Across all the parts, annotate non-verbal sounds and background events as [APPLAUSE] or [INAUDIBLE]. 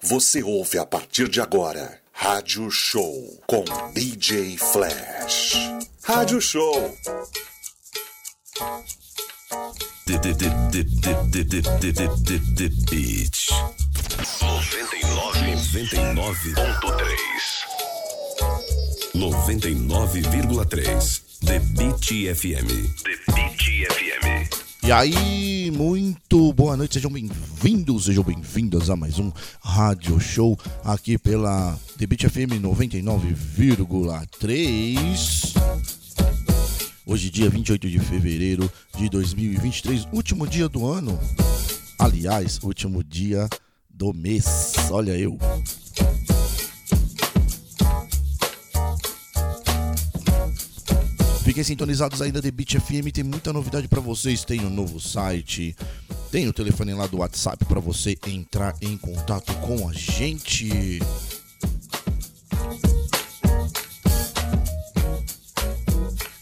Você ouve a partir de agora Rádio Show com DJ Flash. Rádio Show. Bitch. 99 99.3 99,3 The Beat FM The Beat FM e aí, muito boa noite, sejam bem-vindos, sejam bem-vindas a mais um Rádio Show aqui pela The Beat FM 99,3. Hoje, dia 28 de fevereiro de 2023, último dia do ano. Aliás, último dia do mês. Olha eu. Fiquem sintonizados ainda de Beat FM, tem muita novidade para vocês. Tem um novo site, tem o telefone lá do WhatsApp para você entrar em contato com a gente.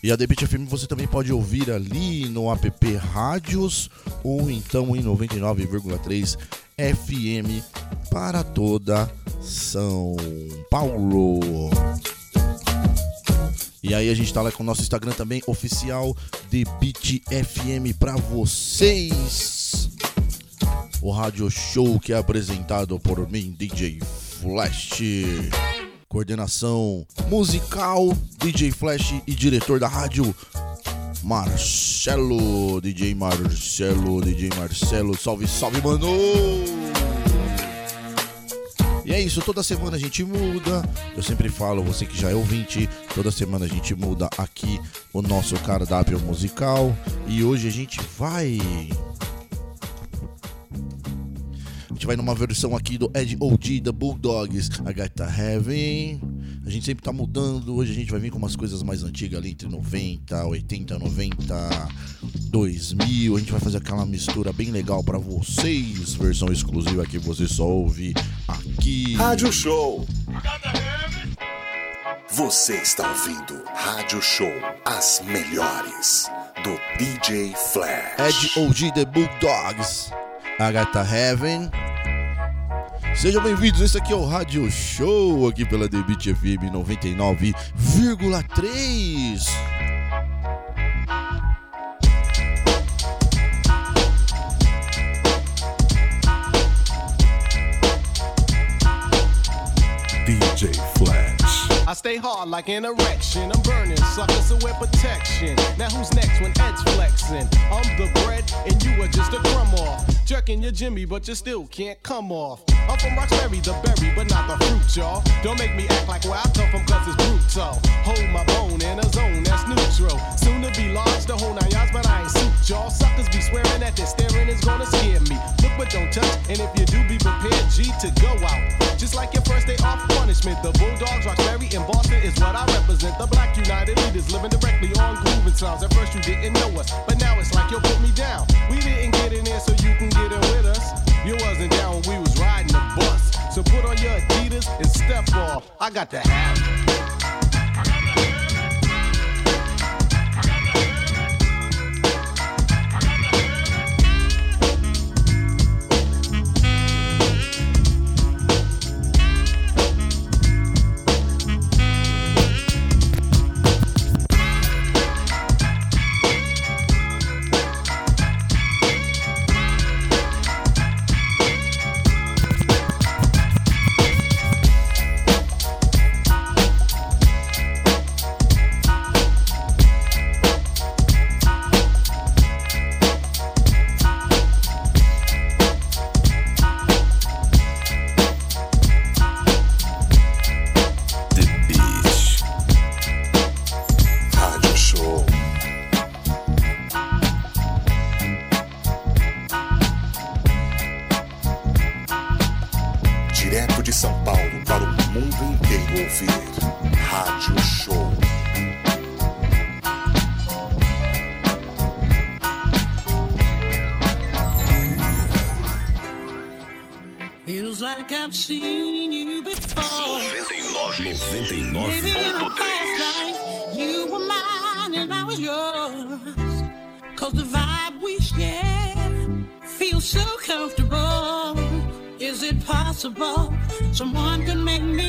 E a Debit FM você também pode ouvir ali no app Rádios ou então em 99,3 FM para toda São Paulo. E aí a gente tá lá com o nosso Instagram também oficial de Beat FM para vocês. O rádio show que é apresentado por mim, DJ Flash. Coordenação musical, DJ Flash e diretor da rádio, Marcelo. DJ Marcelo, DJ Marcelo. Salve, salve, mano! É isso, toda semana a gente muda. Eu sempre falo, você que já é ouvinte, toda semana a gente muda aqui o nosso cardápio musical. E hoje a gente vai. A gente vai numa versão aqui do Ed OG da Bulldogs, I Got the Heaven. A gente sempre tá mudando. Hoje a gente vai vir com umas coisas mais antigas ali, entre 90, 80, 90, 2000. A gente vai fazer aquela mistura bem legal para vocês. Versão exclusiva que você só ouve aqui. Rádio Show. Você está ouvindo Rádio Show, as melhores do DJ Flash. Ed OG The Bulldogs, The Heaven. Sejam bem-vindos, esse aqui é o Rádio Show aqui pela The Beat FM 99,3. Stay hard like an erection. I'm burning suckers to wear protection. Now who's next when Ed's flexing? I'm the bread and you are just a crumb off. Jerking your Jimmy, but you still can't come off. I'm from Roxbury, the berry, but not the fruit, y'all. Don't make me act like where I come from, cause it's brutal. Hold my bone in a zone that's neutral. Soon to be large, the whole nine yards, but I ain't suit, y'all. Suckers be swearing that their staring is gonna scare me. Look but don't touch, and if you do, be prepared, G, to go out. Just like your first day off punishment, the Bulldogs, Roxbury, and Boston is what I represent. The Black United Leaders living directly on grooving sounds. At first you didn't know us, but now it's like you put me down. We didn't get in there so you can get in with us. You wasn't down when we was riding the bus. So put on your Adidas and step off. I got the hat. The I've seen you You were mine and I was yours. Cause the vibe we share feels so comfortable. Is it possible someone can make me?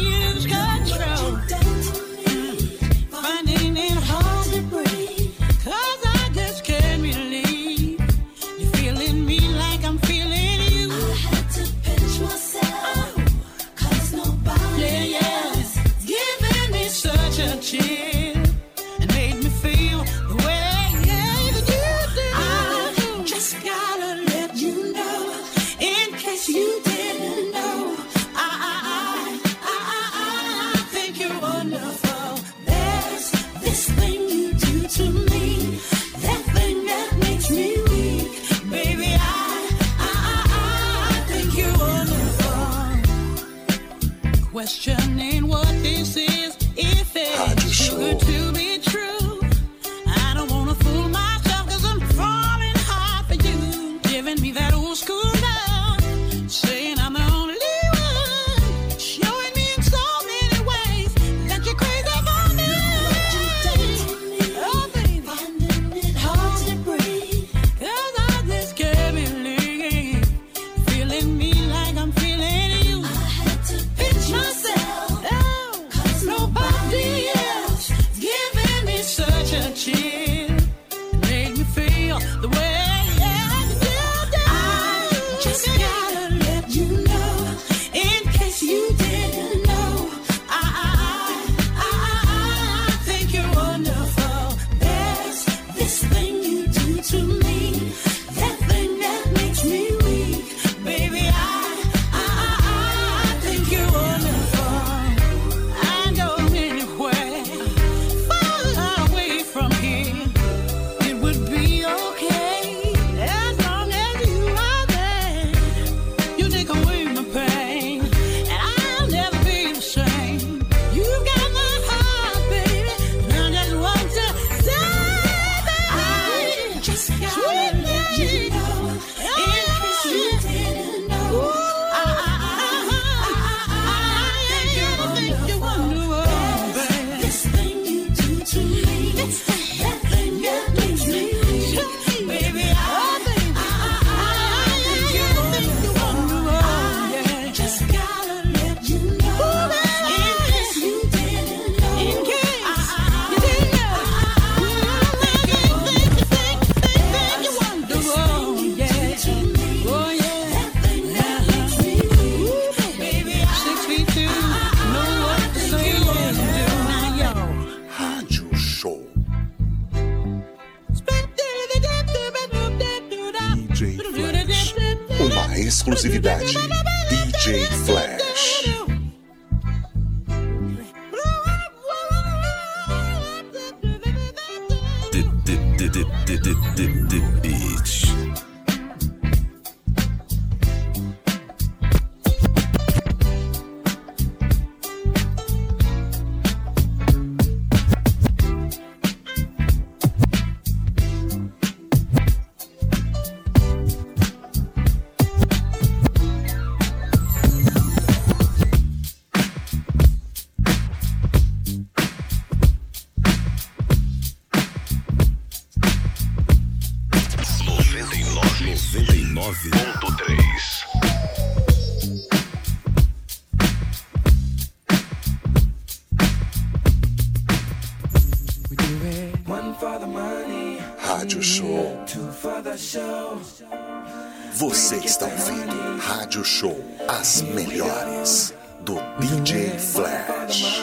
show As Melhores do DJ Flash.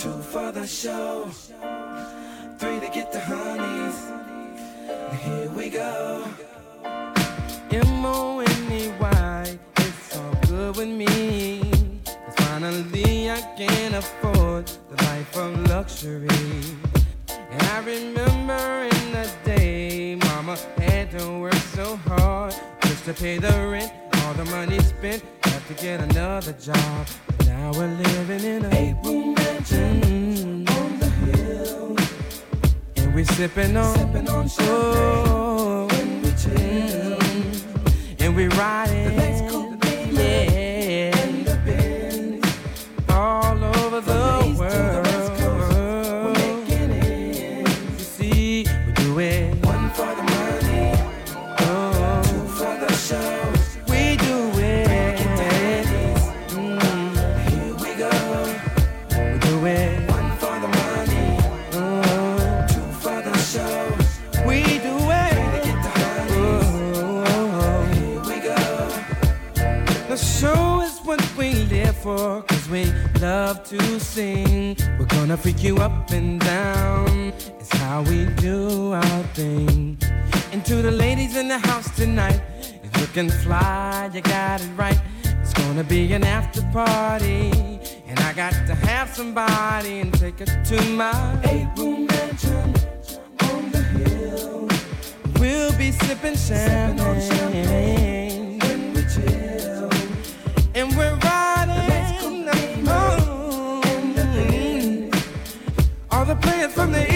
Two for the show, three to get the honeys. Here we go. M O N E Y, it's all good with me. Finally I can afford the life of luxury. And I remember in the day, Mama had to work so hard just to pay the rent. All the money spent, have to get another job. Now we're living in a eight room mansion mm-hmm. on the hill, and we're sipping on sipping on champagne oh, when we chill, mm-hmm. and we're riding. for, cause we love to sing. We're gonna freak you up and down. It's how we do our thing. And to the ladies in the house tonight, if you can fly, you got it right. It's gonna be an after party. And I got to have somebody and take her to my eight room mansion on the hill. We'll be sipping champagne. Sippin on champagne. And we're it from the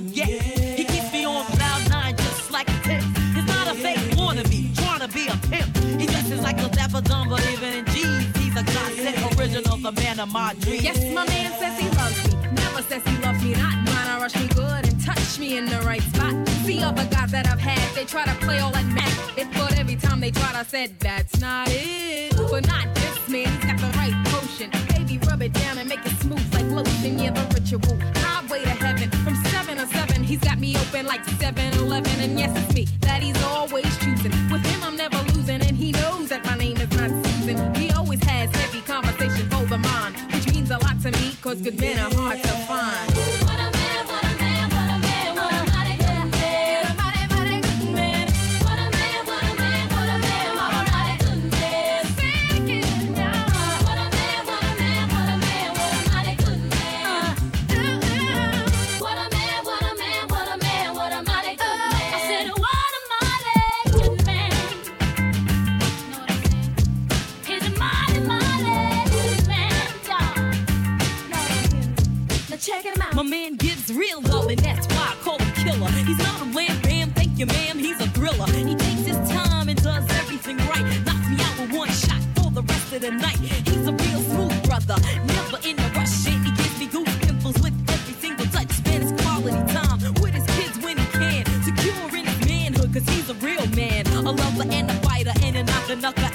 forget. He keeps me on cloud nine just like a tip. He's not a fake wannabe, trying to be a pimp. He dresses like a Dapper Dan, but in jeans, he's a concept original, the man of my dreams. Yes, my man says he loves me. Never says he loves me not. Mine, I rush me good and touch me in the right spot. See other guys that I've had, they try to play all that Mac. It but every time they tried, I said that's not it. But not this man, he's got the right potion. Baby, rub it down and make it smooth like lotion. Yeah, the ritual highway to heaven from. He's got me open like 7 Eleven, and yes, it's me that he's always choosing. With him, I'm never losing, and he knows that my name is not Susan. He always has heavy conversations over mine, which means a lot to me, cause good men are hard to find. the night. He's a real smooth brother, never in a rush. He gives me goose pimples with every single touch. Spends quality time with his kids when he can. Secure in his manhood, cause he's a real man. A lover and a fighter and a knocker knocker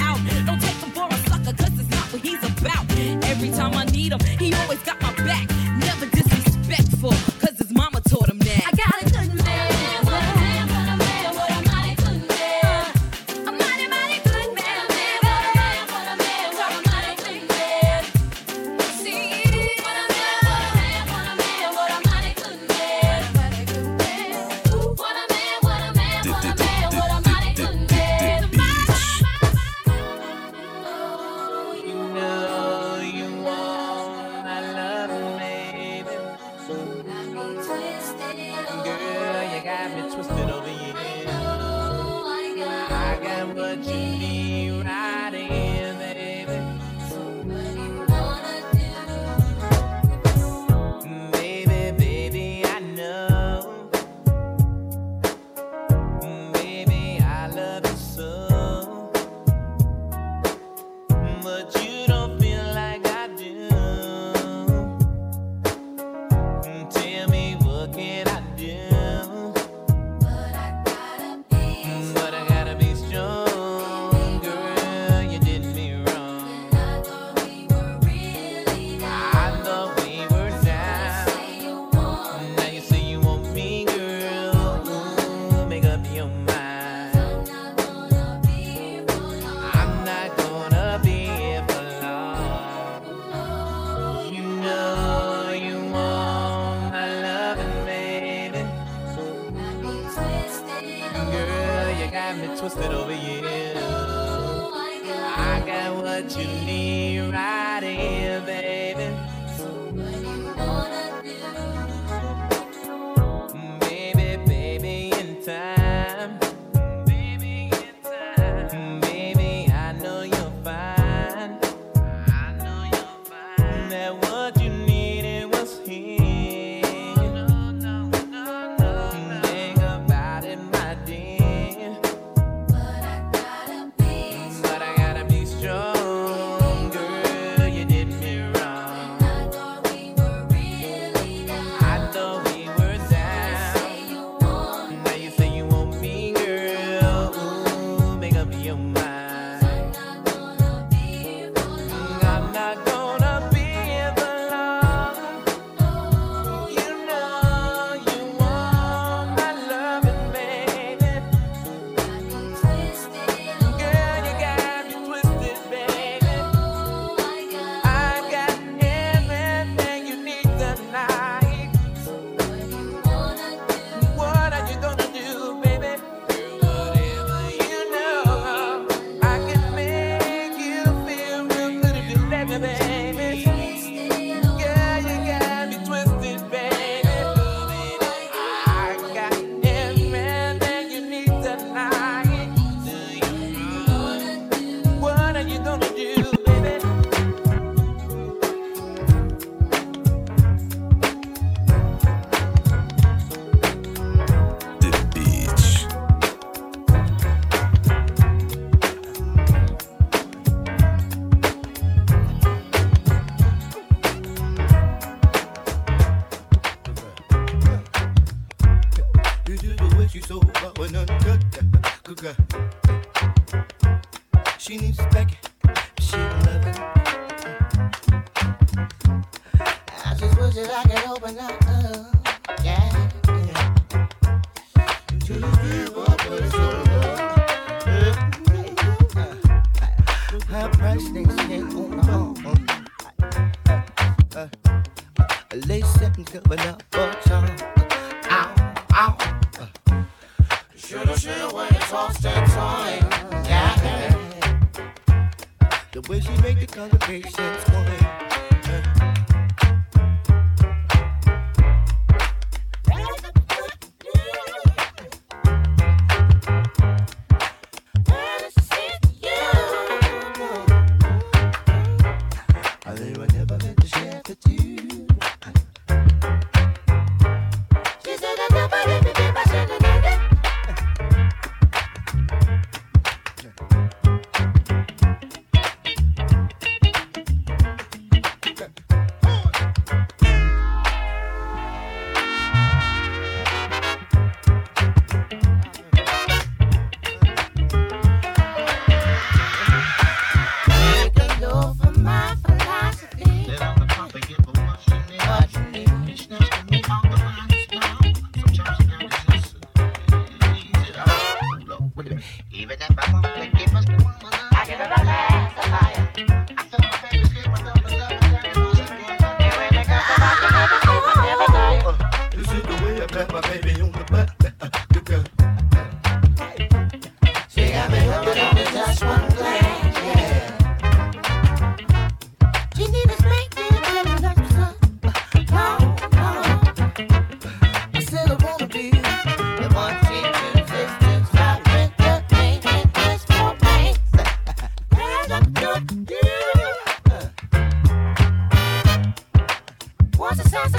Cause it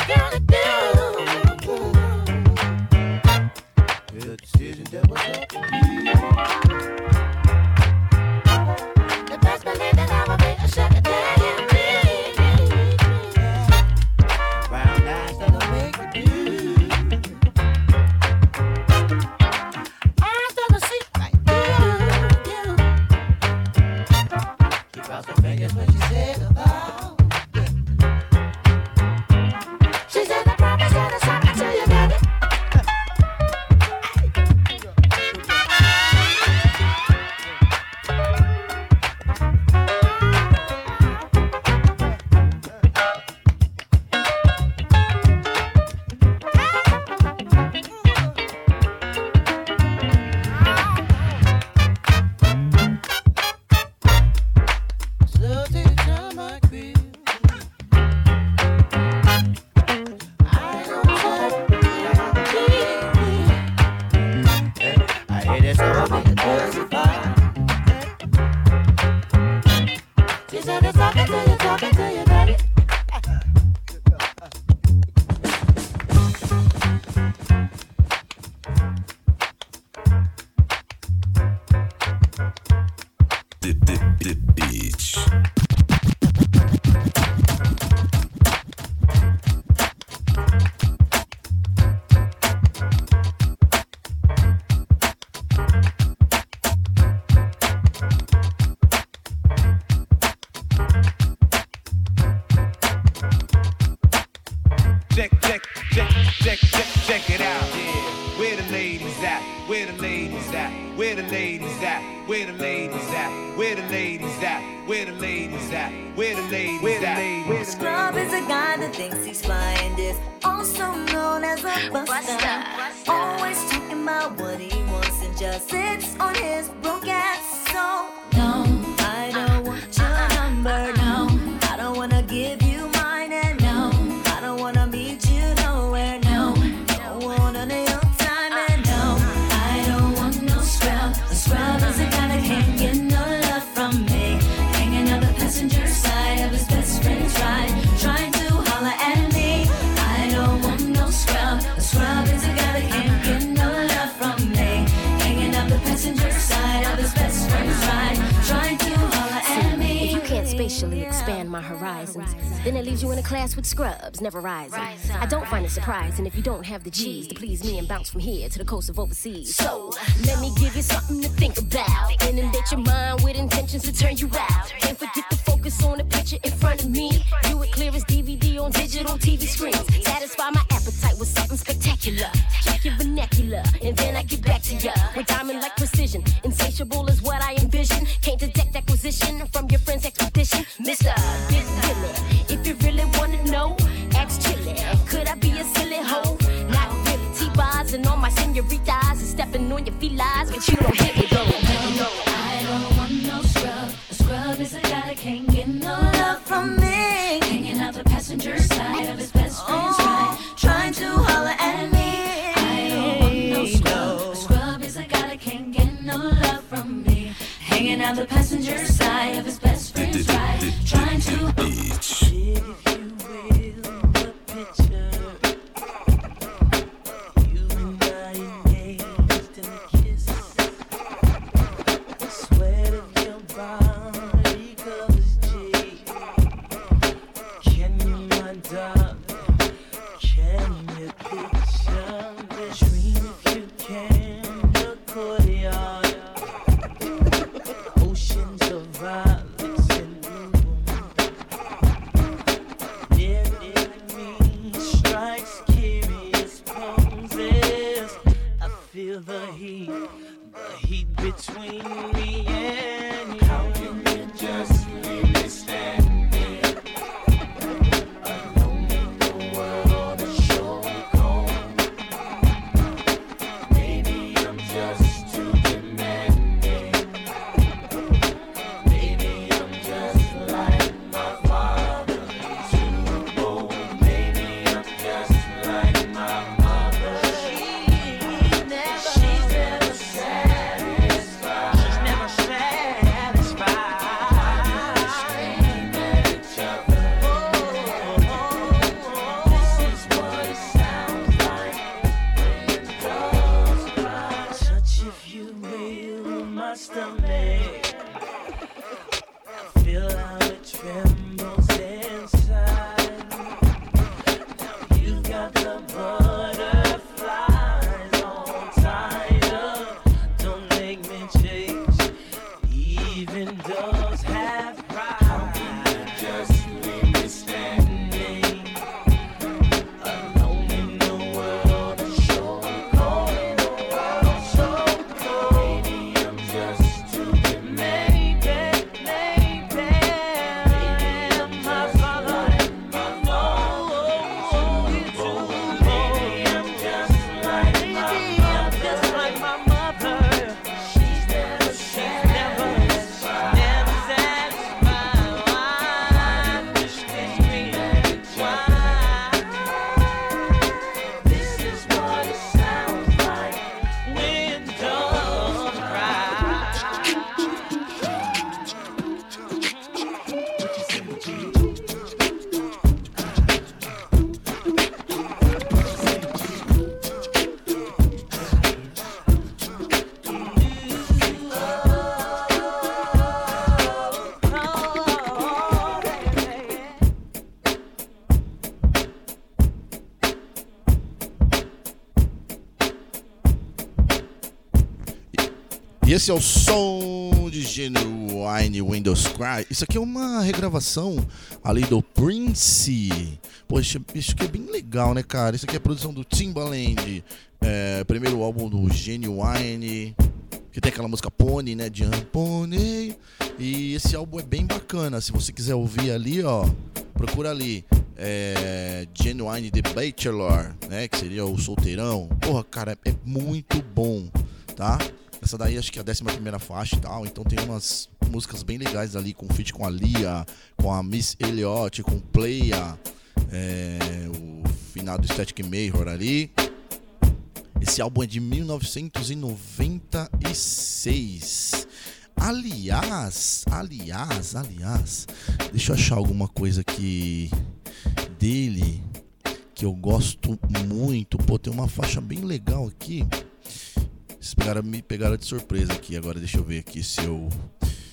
never. Rise I don't find it surprising if you don't have the G's to please me and bounce from here to the coast of overseas. So, let me give you something to think esse é o som de Genuine Windows Cry. Isso aqui é uma regravação ali do Prince. Poxa, isso aqui é bem legal, né, cara? Isso aqui é produção do Timbaland. É, primeiro álbum do Genuine. Que tem aquela música Pony, né? Jump Pony. E esse álbum é bem bacana. Se você quiser ouvir ali, ó. Procura ali. É, Genuine The Bachelor, né? Que seria o solteirão. Porra, cara, é muito bom, tá? Essa daí acho que é a 11 primeira faixa e tal. Então tem umas músicas bem legais ali, com feat com a Lia, com a Miss Elliott, com Playa, é, o finado Static Major ali. Esse álbum é de 1996. Aliás, aliás, aliás, deixa eu achar alguma coisa aqui dele que eu gosto muito. Pô, tem uma faixa bem legal aqui. Vocês pegaram, me pegaram de surpresa aqui. Agora deixa eu ver aqui se eu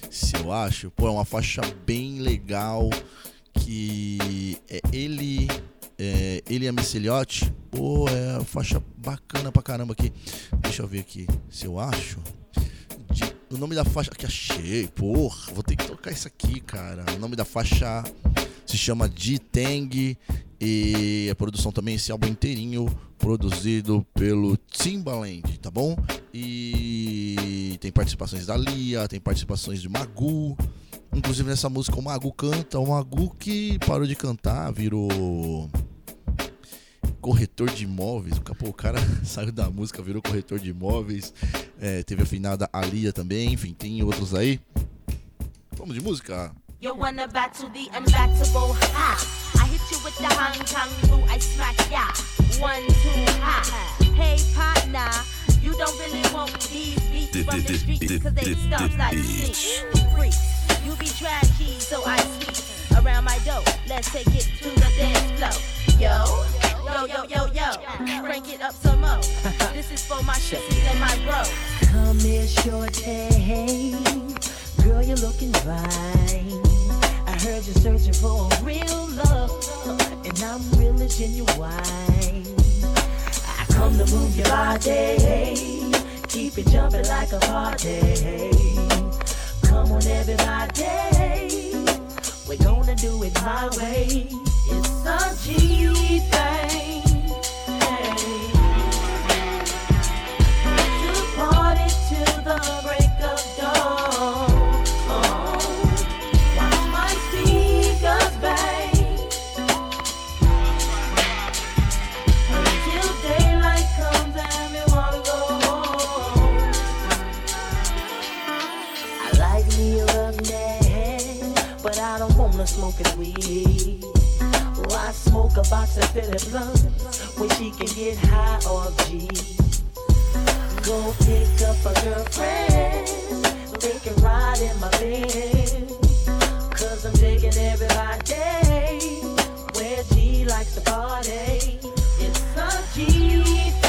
se eu acho. Pô, é uma faixa bem legal que é ele é, ele e a Miss Elliott. Pô, é uma faixa bacana pra caramba aqui. Deixa eu ver aqui se eu acho. De- o nome da faixa que achei, porra, vou ter que tocar isso aqui, cara. O nome da faixa se chama G-Tang e a produção também esse álbum inteirinho produzido pelo Timbaland, tá bom? E tem participações da Lia, tem participações de Magu. Inclusive nessa música o Magu canta, o Magu que parou de cantar, virou corretor de imóveis. Pô, o cara [LAUGHS] saiu da música, virou corretor de imóveis. É, teve a finada Alia também, enfim, tem outros aí. Vamos de música? You wanna battle the unbattable? Ha! I hit you with the Hong Kong flu, I smack ya. One, two, ha! Hey, partner, you don't really want these beats from the streets cause they stomp like sneaks. Freaks, you be trashy, so I sneak around my dough. Let's take it to the dance floor. Yo, yo, yo, yo, yo, crank it up some more. This is for my sissies and my bros. Come here. Girl, you're looking fine. I heard you're searching for a real love, and I'm really genuine. I come to move your body, keep it jumping like a party. Come on, everybody, we're gonna do it my way. It's a G thing. Hey. To party till the break wanna weed. Why smoke a box of Phillie blunts when she can get high off G? Go pick up a girlfriend, they can ride in my bed. Cause I'm taking everybody where G likes to party. It's a G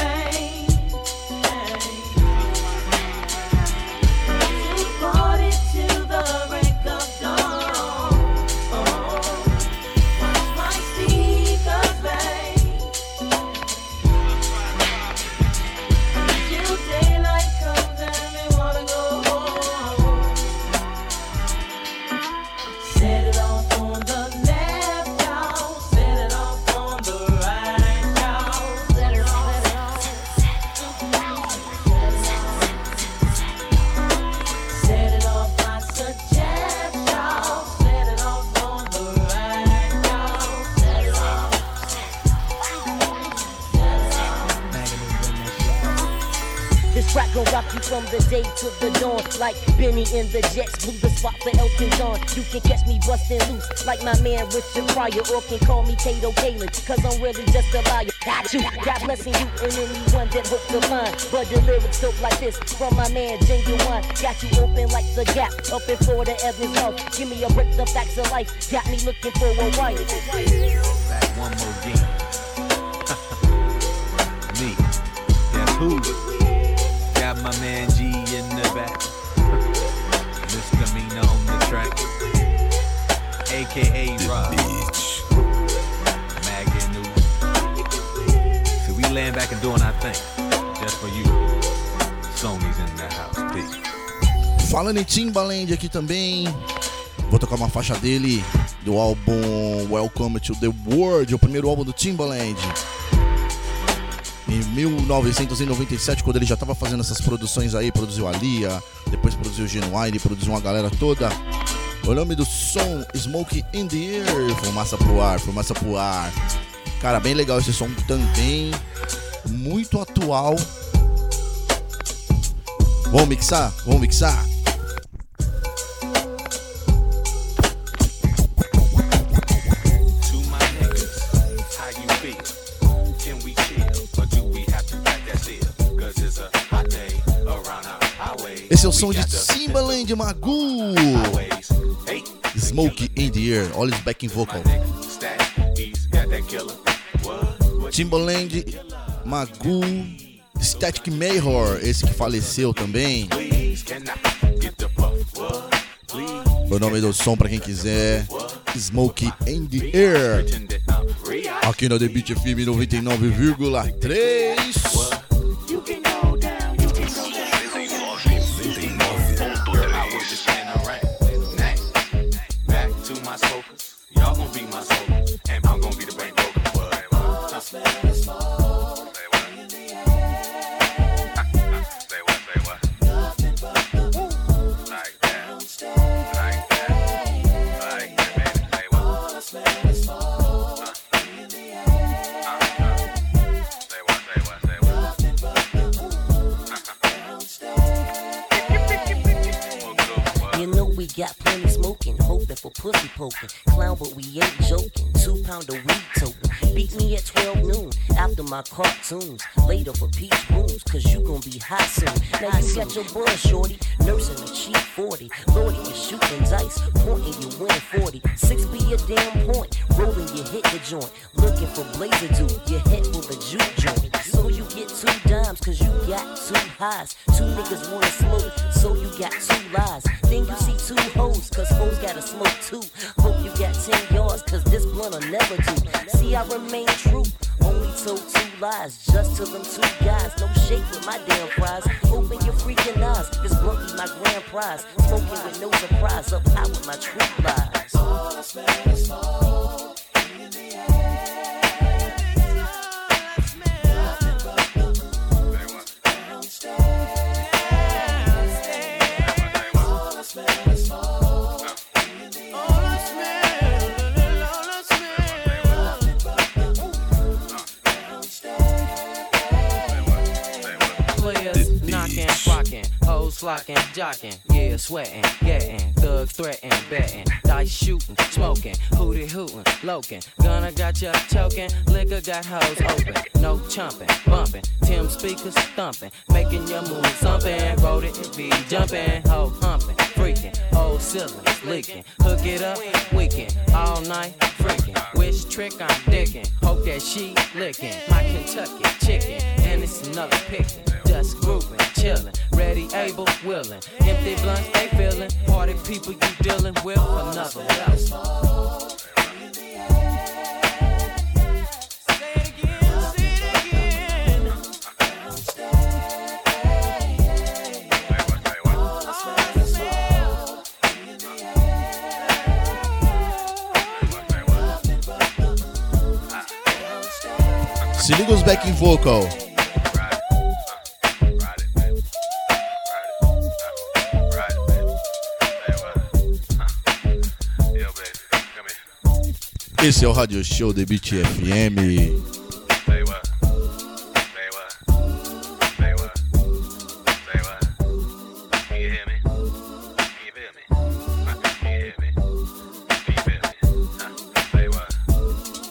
from the day to the dawn. Like Benny in the Jets, blew the spot for Elton John. You can catch me bustin' loose like my man Richard Pryor, or can call me Kato Kaelin, cause I'm really just a liar. Got you, God blessing you and anyone that hope to find. But the lyrics dope like this from my man Ginuwine. Got you open like the gap up in Florida, Evans Health. Give me a break, the facts of life. Got me looking for a wife. Em Timbaland aqui também, vou tocar uma faixa dele do álbum Welcome to the World, o primeiro álbum do Timbaland. Em 1997, quando ele já estava fazendo essas produções aí, produziu a Lia, depois produziu Genuine, produziu uma galera toda. O nome do som, Smoke in the Air, fumaça pro ar, fumaça pro ar. Cara, bem legal esse som também, muito atual. Vamos mixar? Vamos mixar? Som de Timbaland Magu. Smoke in the Air, olha os backing vocal. Timbaland, Magu, Static Major, esse que faleceu também. O nome do som pra quem quiser, Smoke in the Air. Aqui no The Beat FM 99,3. Poking. Clown, but we ain't joking. Two pound of weed token. Beat me at 12 noon after my cartoons. Later for peach rooms, cause you gon' be hot soon. Now you got your buzz, shorty, nursing a cheap 40. Lordy, you shooting dice, pointing, you win 40. Six be your damn point, rolling, you hit the joint. Looking for blazer dude, you hit with a juke joint. So you two dimes, cause you got two highs. Two niggas wanna smoke, so you got two lies. Then you see two hoes, cause hoes gotta smoke too. Hope you got 10 yards, cause this blunt'll never do. See, I remain true. Only told two lies, just to them two guys. No shake with my damn fries. Open your freaking eyes, this blunt be my grand prize. Smoking with no surprise, up high with my true lies. Players hoes flocking, jocking, yeah, sweating, getting, thugs threatening, betting, dice shooting, smoking, hootie hooting, loking, gonna got ya choking, liquor got hoes open, no chumping, bumping, Tim speakers thumping, making your move thumping, wrote it be jumping, hoe humping, freaking, old ceiling leaking, hook it up, weekend, all night, freaking, which trick I'm dicking, hope that she licking, my Kentucky chicken, and it's another picking, just grooving, chilling, ready, able, willing, empty blunts they feeling, party people you dealing with another level. Se liga os backing vocal. Esse é o Radio Show The Beat FM.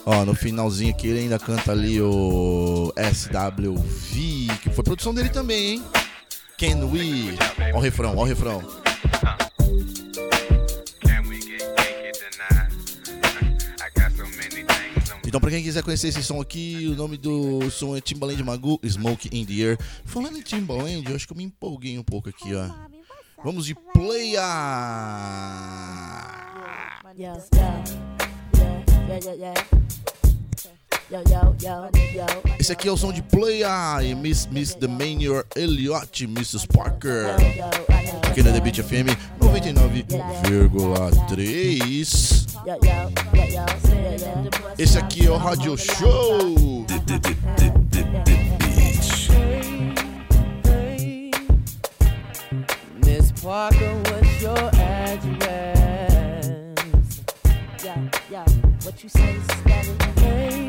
Ó, no finalzinho aqui ele ainda canta ali o SWV, que foi produção dele também, hein? Can we? Ó o refrão, ó o refrão. pra quem quiser conhecer esse som aqui, o nome do som é Timbaland Magu, Smoke in the Air. Falando em Timbaland, eu acho que eu me empolguei um pouco aqui, ó. Vamos de Playa! Yeah, yeah, yeah, yeah, yeah. Esse aqui é o som de Play Eye, Miss, Miss The Manior Elliott, Mrs. Parker. Aqui na The Beat FM 99,3. Esse aqui é o Radio Show. Miss Parker, what's your address? Yeah, yeah, what you say, Scotty?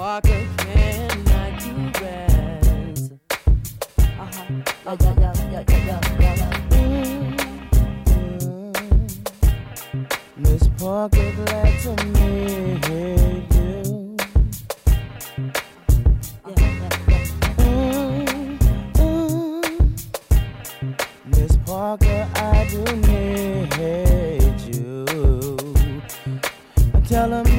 walk again, I do rest. Uh-huh. Yo, yo, yo, yo, yo, yo, yo. Mm-hmm. Miss Parker, glad to meet you. Mm-hmm. Miss Parker, I do need you. I tell him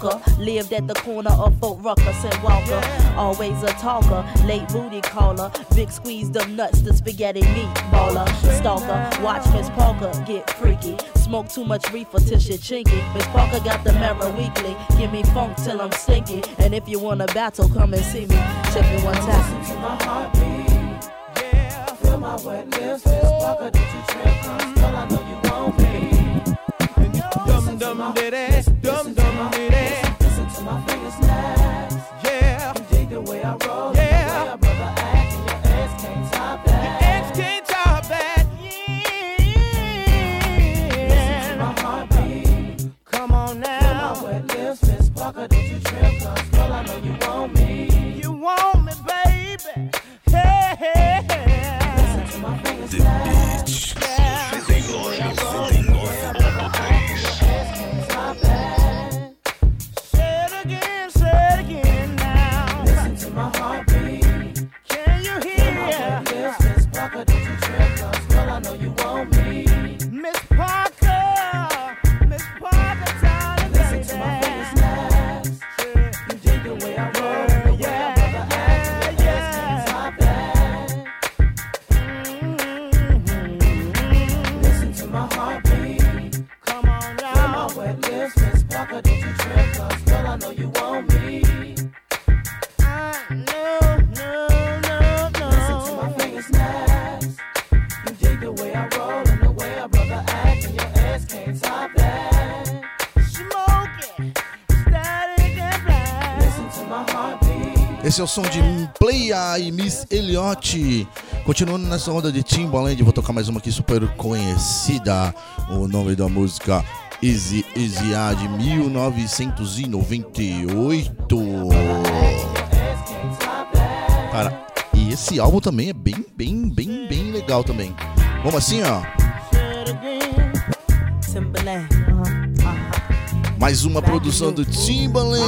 Lived at the corner of Fort Ruckus and Walker. Always a talker, late booty caller. Big squeeze them nuts, the spaghetti meatballer. Stalker, watch Miss Parker get freaky. Smoke too much reefer till she chinky. Miss Parker got the mirror weekly. Give me funk till I'm stinky. And if you wanna battle, come and see me. Check me one time. Listen to my heartbeat. Yeah. Feel my wetness. Miss Parker, did you trip? Girl, I know you want me. Dum dum dum dum esse é o som de Playa e Miss Elliott. Continuando nessa onda de Timbaland, vou tocar mais uma aqui super conhecida. O nome da música Easy Easy A de 1998. Cara, e esse álbum também é bem, bem, bem, bem legal também. Vamos assim, ó. Mais uma produção do Timbaland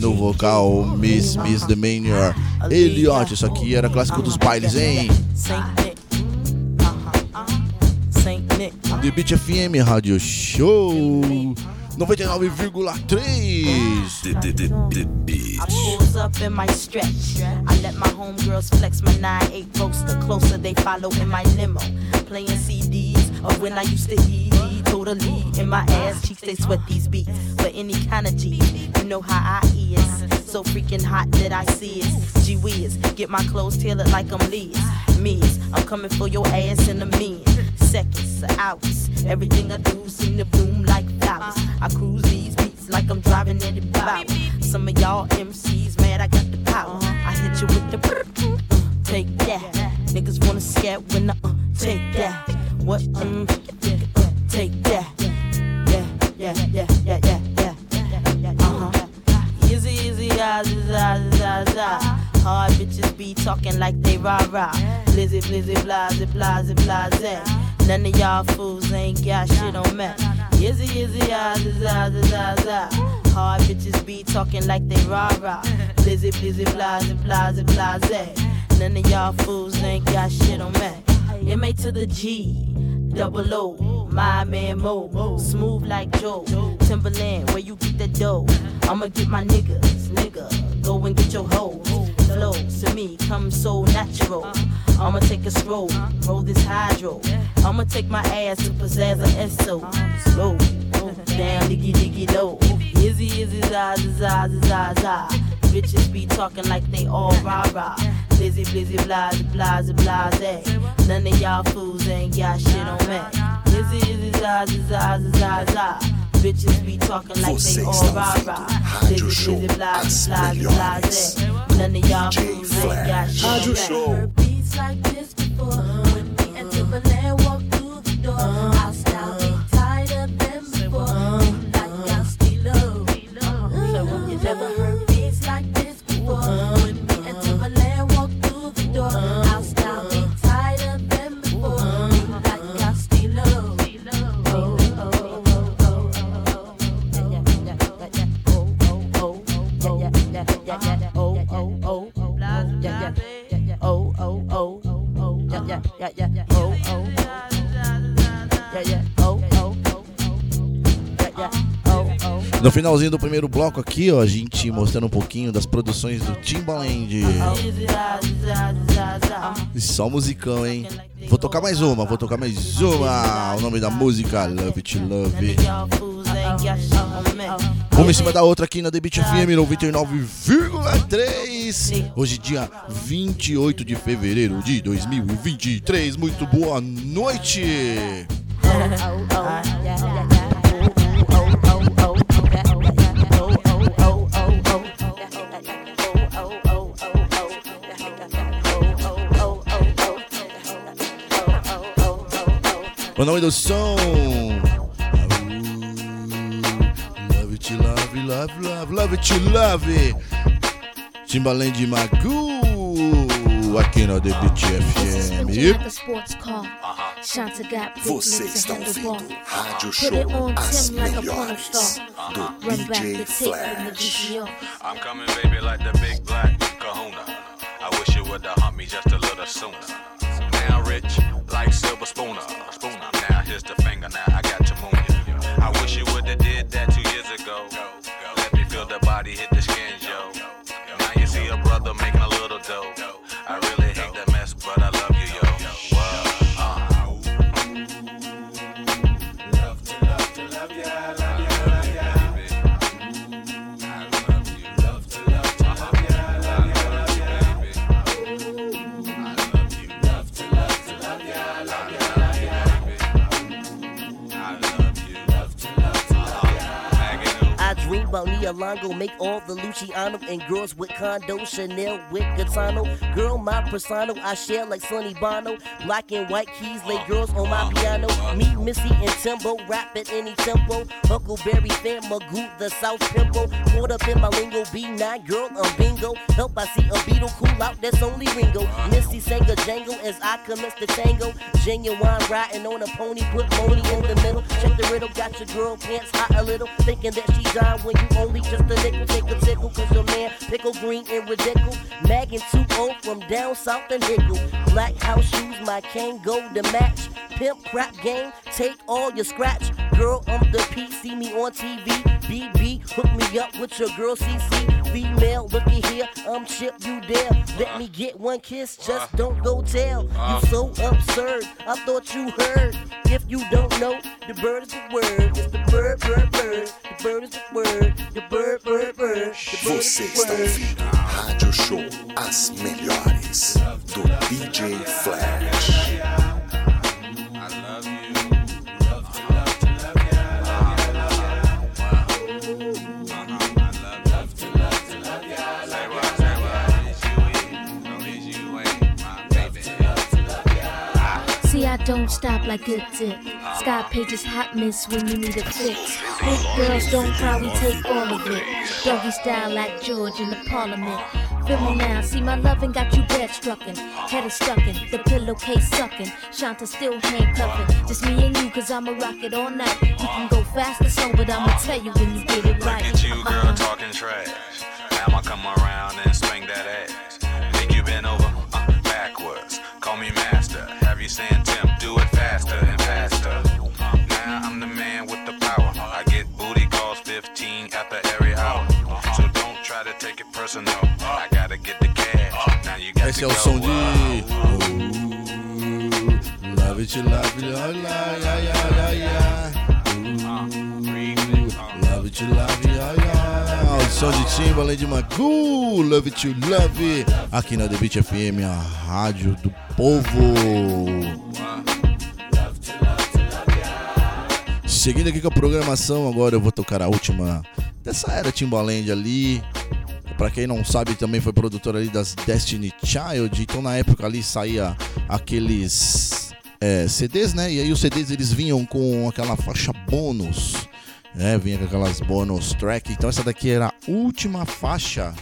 no vocal Miss Miss The Mania Elliot. Isso aqui era clássico dos bailes, hein? The Beat FM Rádio Show 99,3 The, the, the, the beat. Up in my stretch. I let my homegirls flex my 9-8 roaster. Closer they follow in my limo. Playing CDs of when I used to eat. Totally in my ass cheeks, they sweat these beats. But any kind of G, you know how I is. So freaking hot that I see it. Gee whiz, get my clothes tailored like I'm Liz. Miz, I'm coming for your ass in a minute. Seconds, hours. Everything I do seem to bloom like flowers. I cruise these beats like I'm driving in the bow. Some of y'all MCs mad I got the power. I hit you with the brr, uh, take that. Niggas wanna scat when I uh, take that. What? Um, talking like they rah rah. Blizzy, blizzy, blase, blase, blase. None of y'all fools ain't got shit on me. Easy, ah, za, za, za, za. Hard bitches be talking like they rah rah. Blizzy, blizzy, blase, blase, blase. None of y'all fools ain't got shit on me. M.A. to the G. Double O, my man Mo, smooth like Joe. Timbaland, where you get the dough? I'ma get my niggas, nigga. Go and get your hoes. Flow to me, come so natural. Uh-huh. I'ma take a stroll, uh-huh. roll this hydro. I'ma take my ass to pizzazz a SO. Slow, down, diggy diggy low. Izzy, izzy, za, za, za, za. Bitches be talking like they all rah rah. Blizzy, blizzy, blase, blase, blase. None of y'all fools ain't got shit on me. Izzy, izzy, za, za, za, za, za. Bitches be talking like Você they all está rah ouvindo rah. Rádio Show, as melhores. None of y'all fools ain't got shit Rádio Show. Beats like this before. No finalzinho do primeiro bloco aqui, ó, a gente mostrando um pouquinho das produções do Timbaland. E só musicão, hein? Vou tocar mais uma, vou tocar mais uma. O nome da música, Love It Love. Uma em cima da outra aqui na The Beat FM 99,3. Hoje, dia 28 de fevereiro de 2023. Muito boa noite. O nome do som. Love it, love, love, love, love it, love. Timbaland Magu. Aqui na The Beat FM. Like a sports car. Shanta got big Você lips está and ouvindo. Rádio Put it Show on As Tim like a porn Melhores star. do DJ Flash. I'm coming, baby, like the big black kahuna. I wish you would have humped me just a little sooner. Now rich, like silver spooner. Spooner. Alongo, make all the Luciano and girls with condo, Chanel with Gaetano. Girl, my persona, I share like Sonny Bono. Black and white keys, lay girls on my piano. Me, Missy, and Timbo, rap at any tempo. Huckleberry fan, Magoo, the South Pimple. Caught up in my lingo, B9, girl, I'm bingo. Help, I see a beetle cool out, that's only Ringo. Missy sang a jangle as I commence the tango. Ginuwine riding on a pony, put money in the middle. Check the riddle, got your girl pants hot a little. Thinking that she dying when you only just a nickel. Take a tickle, cause your man pickle green and ridiculous. Magging 2 from down south and Hickle. Black house shoes, my cane go to match. Pimp crap game, take all your scratch. Girl, I'm the P, see me on TV. BB, hook me up with your girl CC. Female, looky here, I'm Chip, you there. Let me get one kiss, just uh-huh. don't go tell. You uh-huh. so absurd, I thought you heard. If you don't know, the bird is the word. It's the bird, bird, bird. The bird is the word. The bird, bird, bird. The bird Você is está the word. ouvindo Rádio Show, as melhores do DJ Flash. Don't stop like good dick. Sky pages hot miss when you need a fix. Big girls don't probably take all of it. Doggy style like George in the parliament. Feel me now, see my loving got you bed struckin'. Head is stuckin', the pillowcase suckin'. Shanta still handcuffin'. Just me and you, cause I'ma rock it all night. You can go fast or slow, but I'ma tell you when you get it right. Look at you, girl, talking trash. I'ma come around and swing that ass. Esse é o som de. Love it, love it, oh, ya, ya, ya. Ooh, Love it, love it, oh. O som de Timbaland de Magoo, Love it, love it. Aqui na The Beat FM, a rádio do povo. Seguindo aqui com a programação, agora eu vou tocar a última dessa era Timbaland ali. Pra quem não sabe, também foi produtor ali das Destiny Child. Então na época ali saía aqueles é, CDs, né? E aí os CDs eles vinham com aquela faixa bônus, né? Vinha com aquelas bônus track. Então essa daqui era a última faixa.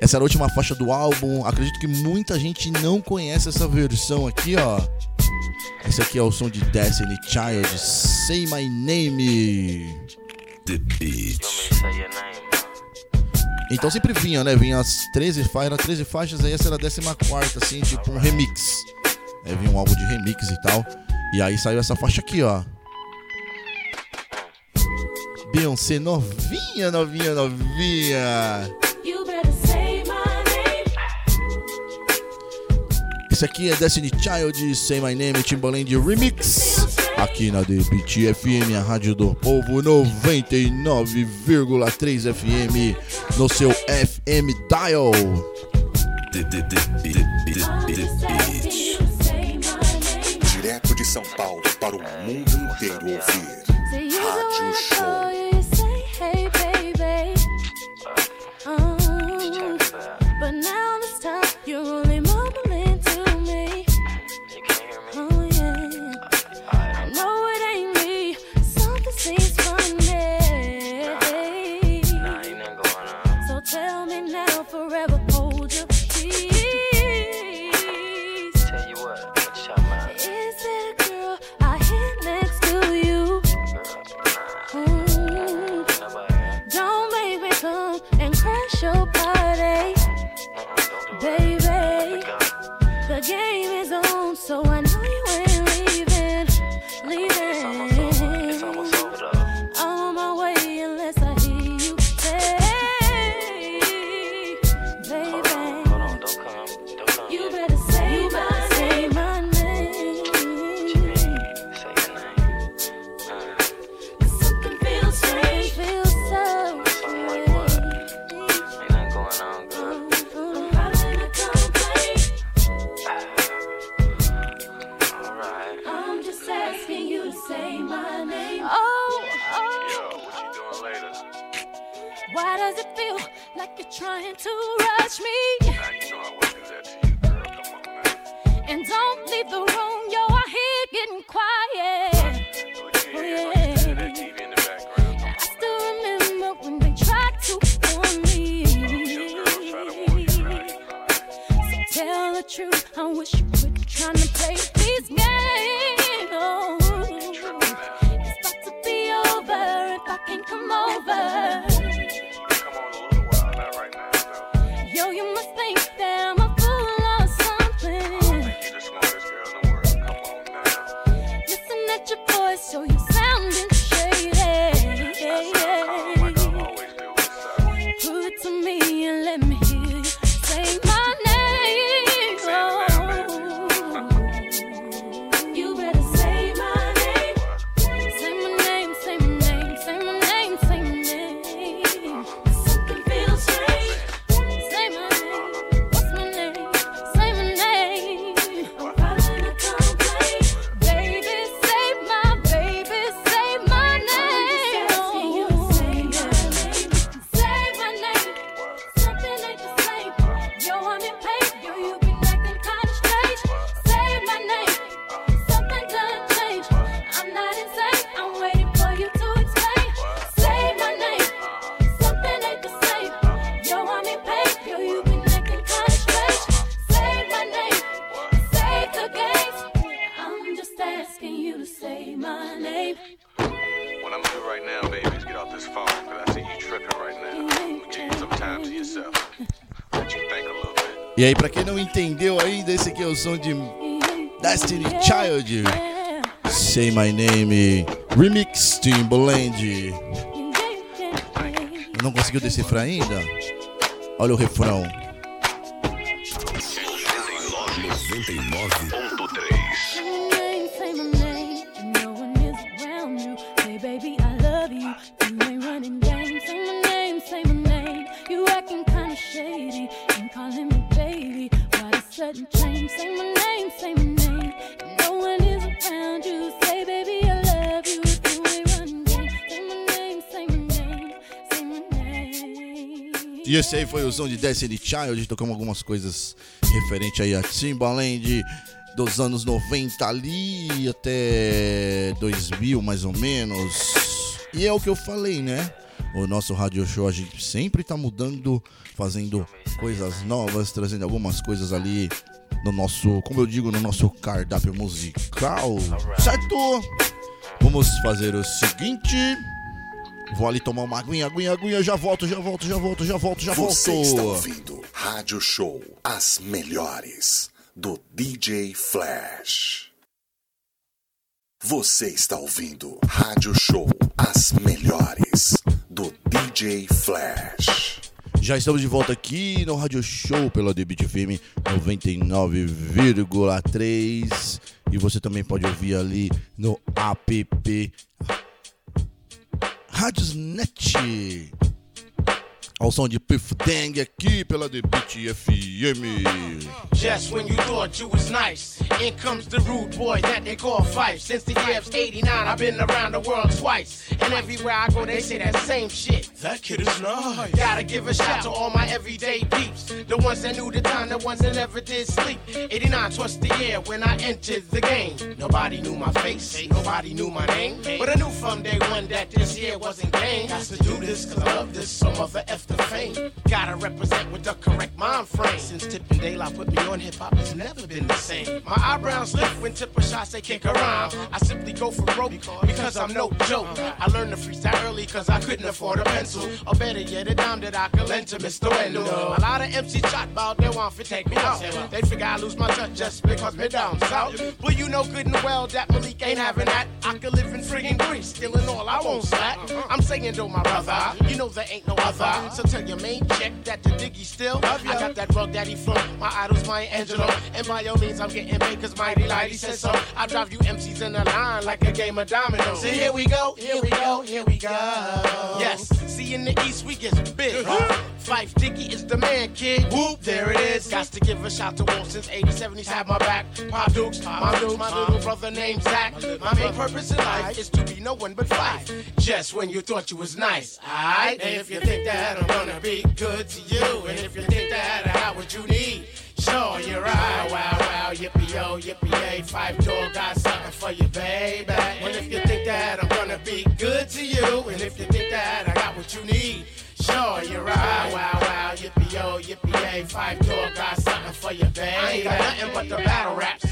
Essa era a última faixa do álbum. Acredito que muita gente não conhece essa versão aqui, ó. Esse aqui é o som de Destiny Child, Say My Name. The Beat. Então sempre vinha, né? Vinha as 13 faixas, era 13 faixas, aí essa era a 14, assim, tipo um remix. Aí vinha um álbum de remix e tal. E aí saiu essa faixa aqui, ó. Beyoncé novinha, novinha, novinha. Esse aqui é Destiny Child, Say My Name, Timbaland Remix. Aqui na The Beat FM, a rádio do povo 99,3 FM no seu FM Dial. Direto de São Paulo para o mundo inteiro ouvir. Rádio Show. but now this time you're only esse aqui o som de Destiny Child. Say My Name, Remix Timbaland. Não conseguiu decifrar ainda? Olha o refrão. 99.3 Esse aí foi o som de Destiny Child. Tocamos algumas coisas referente aí a Timbaland dos anos 90 ali até 2000 mais ou menos. E é o que eu falei, né? O nosso radio show a gente sempre tá mudando, fazendo coisas novas, trazendo algumas coisas ali no nosso, como eu digo, no nosso cardápio musical. Certo? Vamos fazer o seguinte. Vou ali tomar uma aguinha, aguinha, aguinha, já volto, já volto, já volto, já volto, já volto. Você está ouvindo Rádio Show, as melhores do DJ Flash. Você está ouvindo Rádio Show, as melhores do DJ Flash. Já estamos de volta aqui no Radio Show pela Debit FM 99,3 e você também pode ouvir ali no app Rádiosnet. Ao som de Phife Dawg aqui pela The Beat FM. Just when you thought you was nice, in comes the rude boy that they call Phife. Since the year of 89, I've been around the world twice. And everywhere I go, they say that same shit. That kid is nice. Gotta give a shout to all my everyday peeps. The ones that knew the time, the ones that never did sleep. 89 was the year when I entered the game. Nobody knew my face, nobody knew my name. But I knew from day one that this year wasn't game. Got to do this, cause I love this, so mother F the fame. Gotta represent with the correct mind frame. Since Tippin' Daylight put me on hip hop, it's never been the same. My eyebrows lift when Tipper shots say kick around. I simply go for broke because I'm no joke. I learned to freestyle early cause I couldn't afford a pencil. Or better yet, a dime that I could lend to Mr. Wendell. A lot of MC shot about they want to take me out. They figure I lose my touch just because me down south. But you know good and well that Malik ain't having that. I could live in friggin' Greece, stealing all I won't slack. I'm saying though, my brother, you know there ain't no other. So tell your main check that the diggy still. love I got that rug daddy flow. My idol's Maya Angelou. And by all means, I'm getting paid cause Mighty Lighty said so. I drive you MCs in a line like a game of dominoes. So here we go, here we go, here we go. Yes, see in the East we get big. Uh-huh. Phife Diggy is the man, kid. Whoop, there it is. Got to give a shout to Wolf since 87. He's had my back. Pop Dukes, my Dukes, my little brother named Zach. My main purpose in life is to be no one but Phife. Just when you thought you was nice, alright? And if you think that I'm gonna be good to you, and if you think that I what you need, sure you're right. Wow, wow, yippee yo, yippee yay. Phife Dawg got something for you, baby. And if you think that I'm gonna be good to you, and if you think that I got what you need, sure you're right. Wow, wow, yippee yo, yippee yay. Phife Dawg got something for you, baby. I ain't got nothing but the battle raps.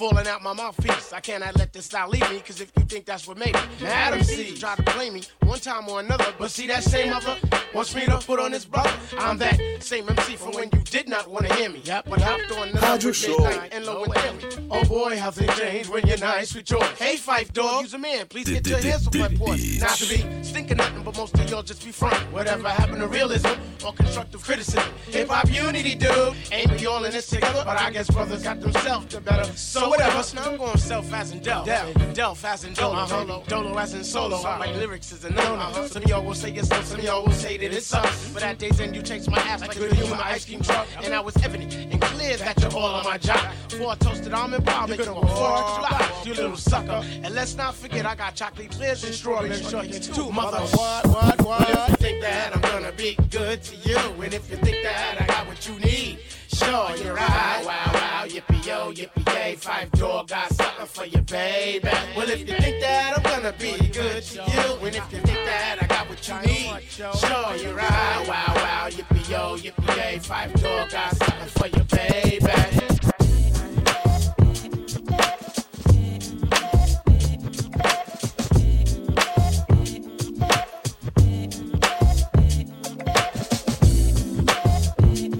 Falling out my mouthpiece. I cannot let this style leave me, cause if you think that's what made me, Adam C try to blame me one time or another. But see that same mother wants me to put on his brother. I'm that same MC from when you did not want to hear me. Yep, but hopped on the Rádio with Show. midnight and low and Timmy. Oh boy, how things change when you're nice with joy. Hey, Phife Dawg, use a man. Please get your hands off my porch. Not to be stinking nothing, but most of y'all just be front. Whatever happened to realism or constructive criticism? Hip hop unity, dude. Ain't we all in this together? But I guess brothers got themselves to better. So whatever. Now I'm going self as in Del. Delph as in Dolo. Uh-huh. Dolo as in solo. My lyrics is a no no. Some of y'all will say it's so, some of y'all will say that it sucks. But at day's end, you chase my ass like a good human ice cream truck. And I was evident and clear that you're all on my job. For a toasted almond pie, make you go far fly, you little sucker. And let's not forget, I got chocolate clears and strawberry shortcakes too, mother. What, what, what? If you think that I'm gonna be good to you, and if you think that I got what you need, sure you're right. Wow, wow, yippee yo, yippee yay, Phife Dawg got something for you, baby. Well, if you think that I'm gonna be good to you, and if you think that I got what you need, sure you're right. Wow, wow, yippee yo, yippee yay, Phife Dawg got something for you, baby.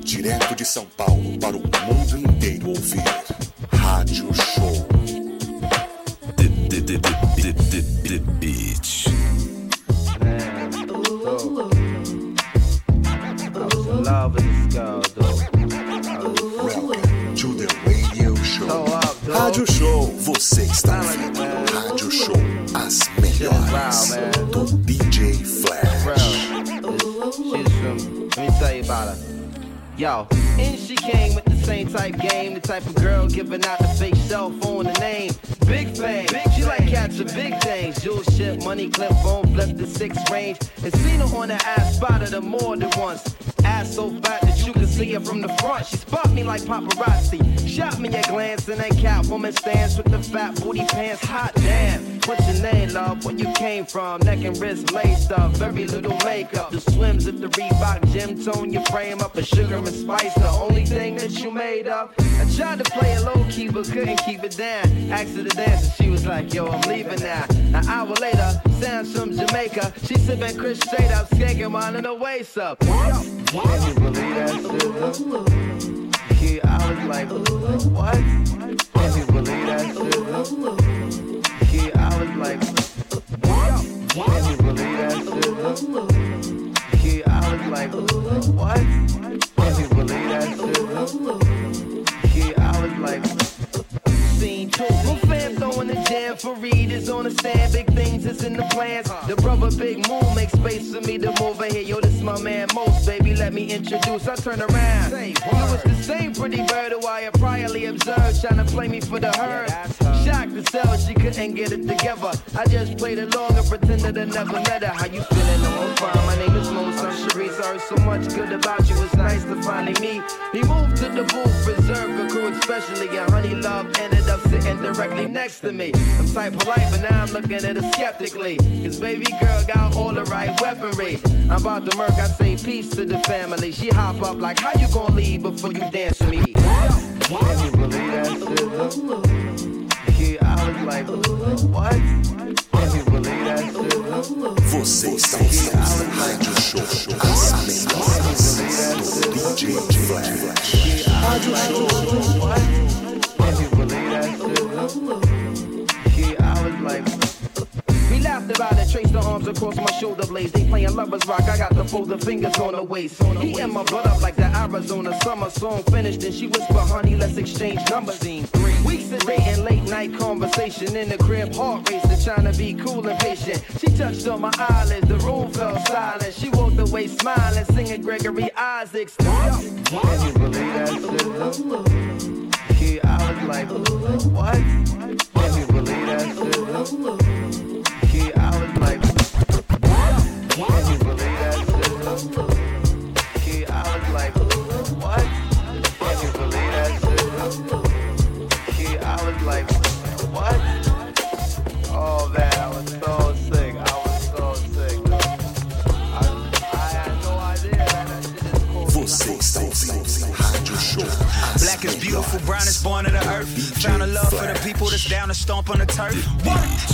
Direto de São Paulo and wrist laced up, very little makeup. The swims at the Reebok gym tone your frame up. A sugar and spice, the only thing that you made up. I tried to play it low key, but couldn't keep it down. Asked her to dance, and she was like, Yo, I'm leaving now. An hour later, sounds from Jamaica. She sipping Chris straight up, skanking mine in the waist up. Can you me. I'm type polite, but now I'm looking at her skeptically. Cause baby girl got all the right weaponry. I'm about to murk, I say peace to the family. She hop up like, how you gonna leave before you dance with me? Can you believe that? Yeah, I was like, what? Fingers on the waist. He and my blood up like the Arizona summer song finished. And she whisper, honey, let's exchange numbers. Weeks of dating, late night conversation in the crib, heart racing, trying to be cool and patient. She touched on my eyelids, the room fell silent. She walked away smiling, singing Gregory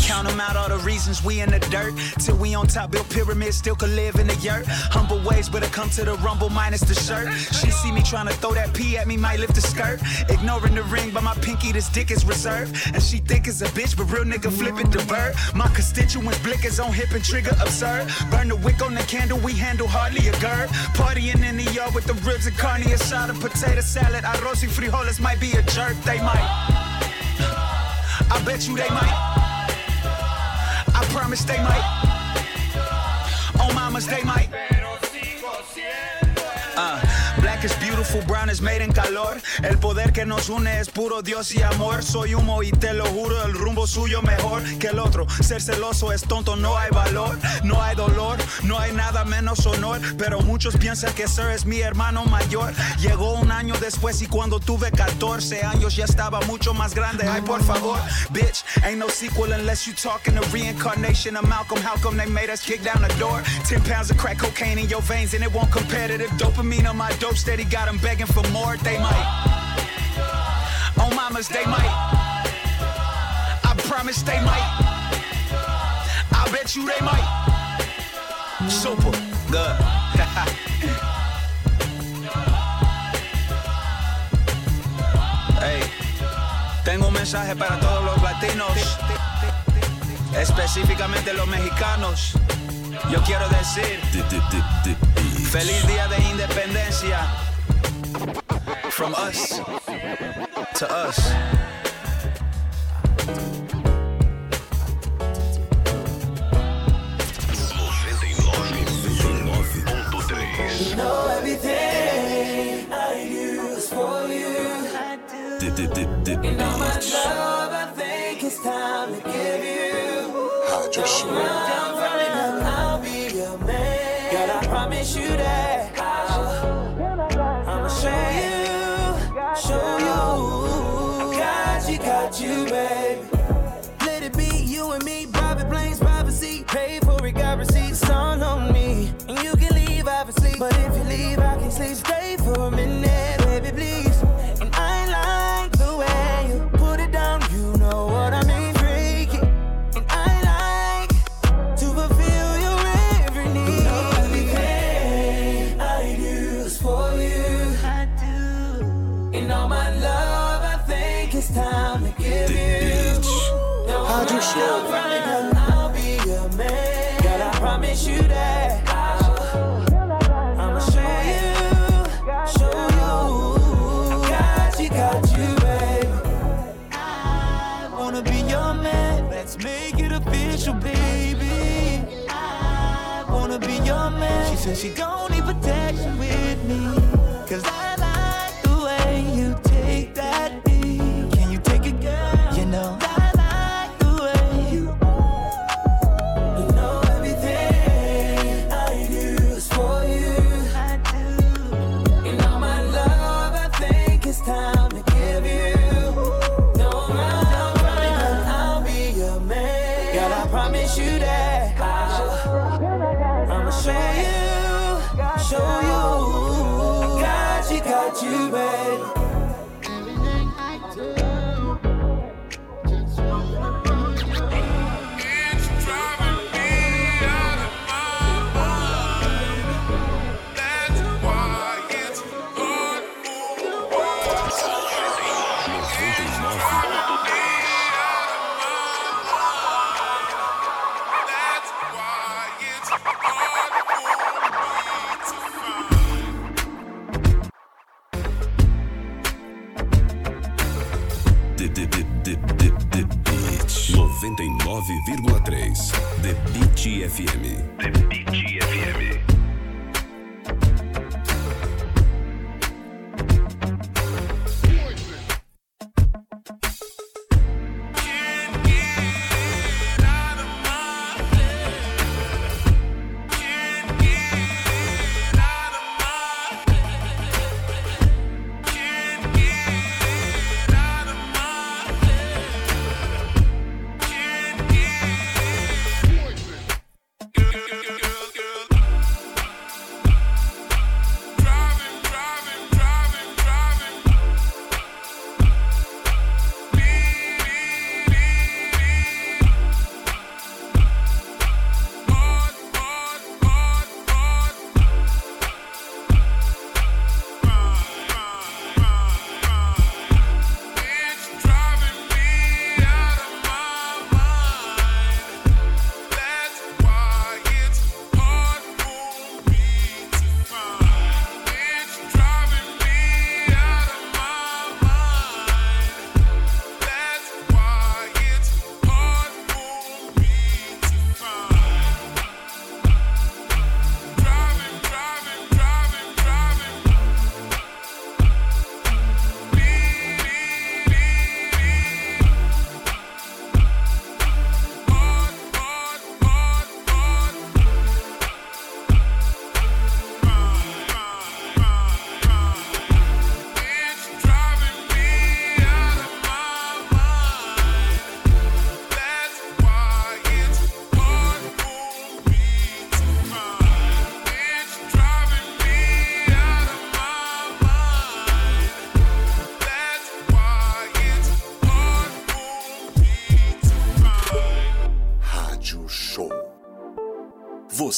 Count them out, all the reasons we in the dirt. Till we on top, build pyramids, still could live in the yurt. Humble ways, but I come to the rumble minus the shirt. She see me trying to throw that pee at me, might lift the skirt. Ignoring the ring, but my pinky, this dick is reserved. And she think it's a bitch, but real nigga flipping the bird. My constituents blickers on hip and trigger absurd. Burn the wick on the candle, we handle hardly a gird. Partying in the yard with the ribs and carne asada, potato salad, arroz y frijoles might be a jerk, they might. I bet you they might. Promise they might. On mamas they might. Beautiful, brown is made in calor. El poder que nos une es puro Dios y amor. Soy humo y te lo juro, el rumbo suyo mejor que el otro. Ser celoso es tonto, no hay valor, no hay dolor, no hay nada menos honor. Pero muchos piensan que Sir es mi hermano mayor. Llegó un año después y cuando tuve 14 años ya estaba mucho más grande. Ay, por favor, bitch, ain't no sequel unless you talking the reincarnation of Malcolm. How come they made us kick down the door? 10 pounds of crack cocaine in your veins and it won't competitive. Dopamine on my dope steady got them begging for more. They might. Oh, mamas, they might. I promise they might. I bet you they might. Super good. [LAUGHS] Hey, tengo un mensaje para todos los latinos, específicamente los mexicanos. Yo quiero decir, feliz día de independencia. From us to us. You know everything I is for you. And all my love, I think it's time to give you. Rádio said she don't need protection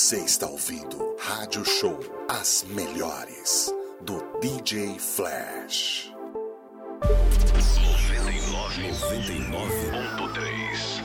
Você está ouvindo Rádio Show, as melhores do DJ Flash. 99,3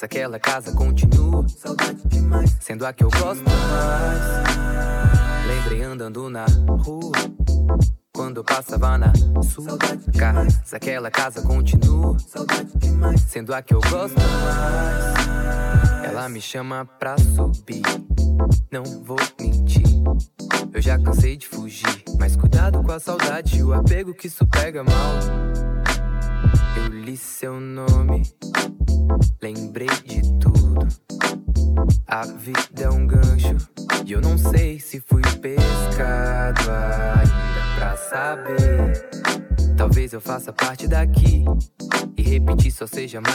casa Aquela casa continua Sendo a que eu gosto mais. Lembrei andando na rua Quando passava na sua casa. Aquela casa continua Sendo a que eu gosto mais. Ela me chama pra subir. Não vou mentir. Eu já cansei de fugir. Mas cuidado com a saudade e o apego que isso pega mal. Eu li seu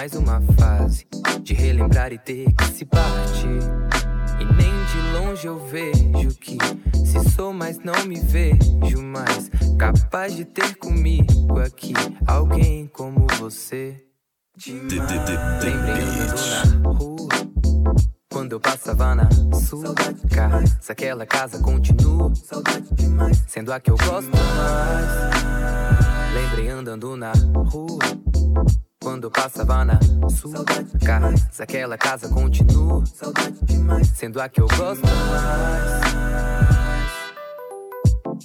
mais uma fase De relembrar e ter que se partir E nem de longe eu vejo que Se sou, mas não me vejo mais Capaz de ter comigo aqui Alguém como você Lembrei na rua quando eu passava na sua casa, aquela casa continua sendo a que eu gosto mais. Lembrei andando na rua. Quando passava na sua casa, aquela casa continua sendo a que eu gosto mais.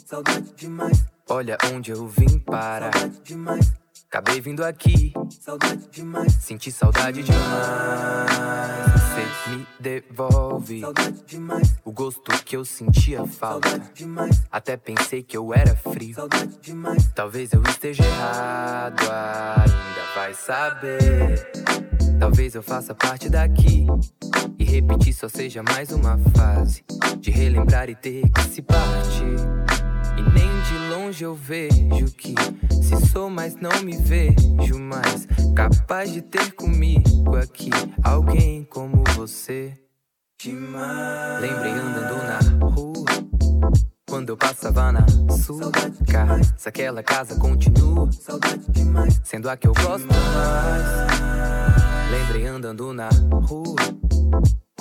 Saudade demais. Olha onde eu vim parar. Acabei vindo aqui. Saudade demais. Senti saudade demais. Cê me devolve. Saudade demais. O gosto que eu sentia falta. demais. Até pensei que eu era frio. Saudade demais. Talvez eu esteja errado. Ainda vai saber. Talvez eu faça parte daqui. E repetir só seja mais uma fase. De relembrar e ter que se partir. E nem de longe eu vejo que se sou, mas não me vejo mais capaz de ter comigo aqui alguém como você. Lembrei andando na rua quando eu passava na sua casa. Aquela casa continua sendo a que eu gosto mais. Lembrei andando na rua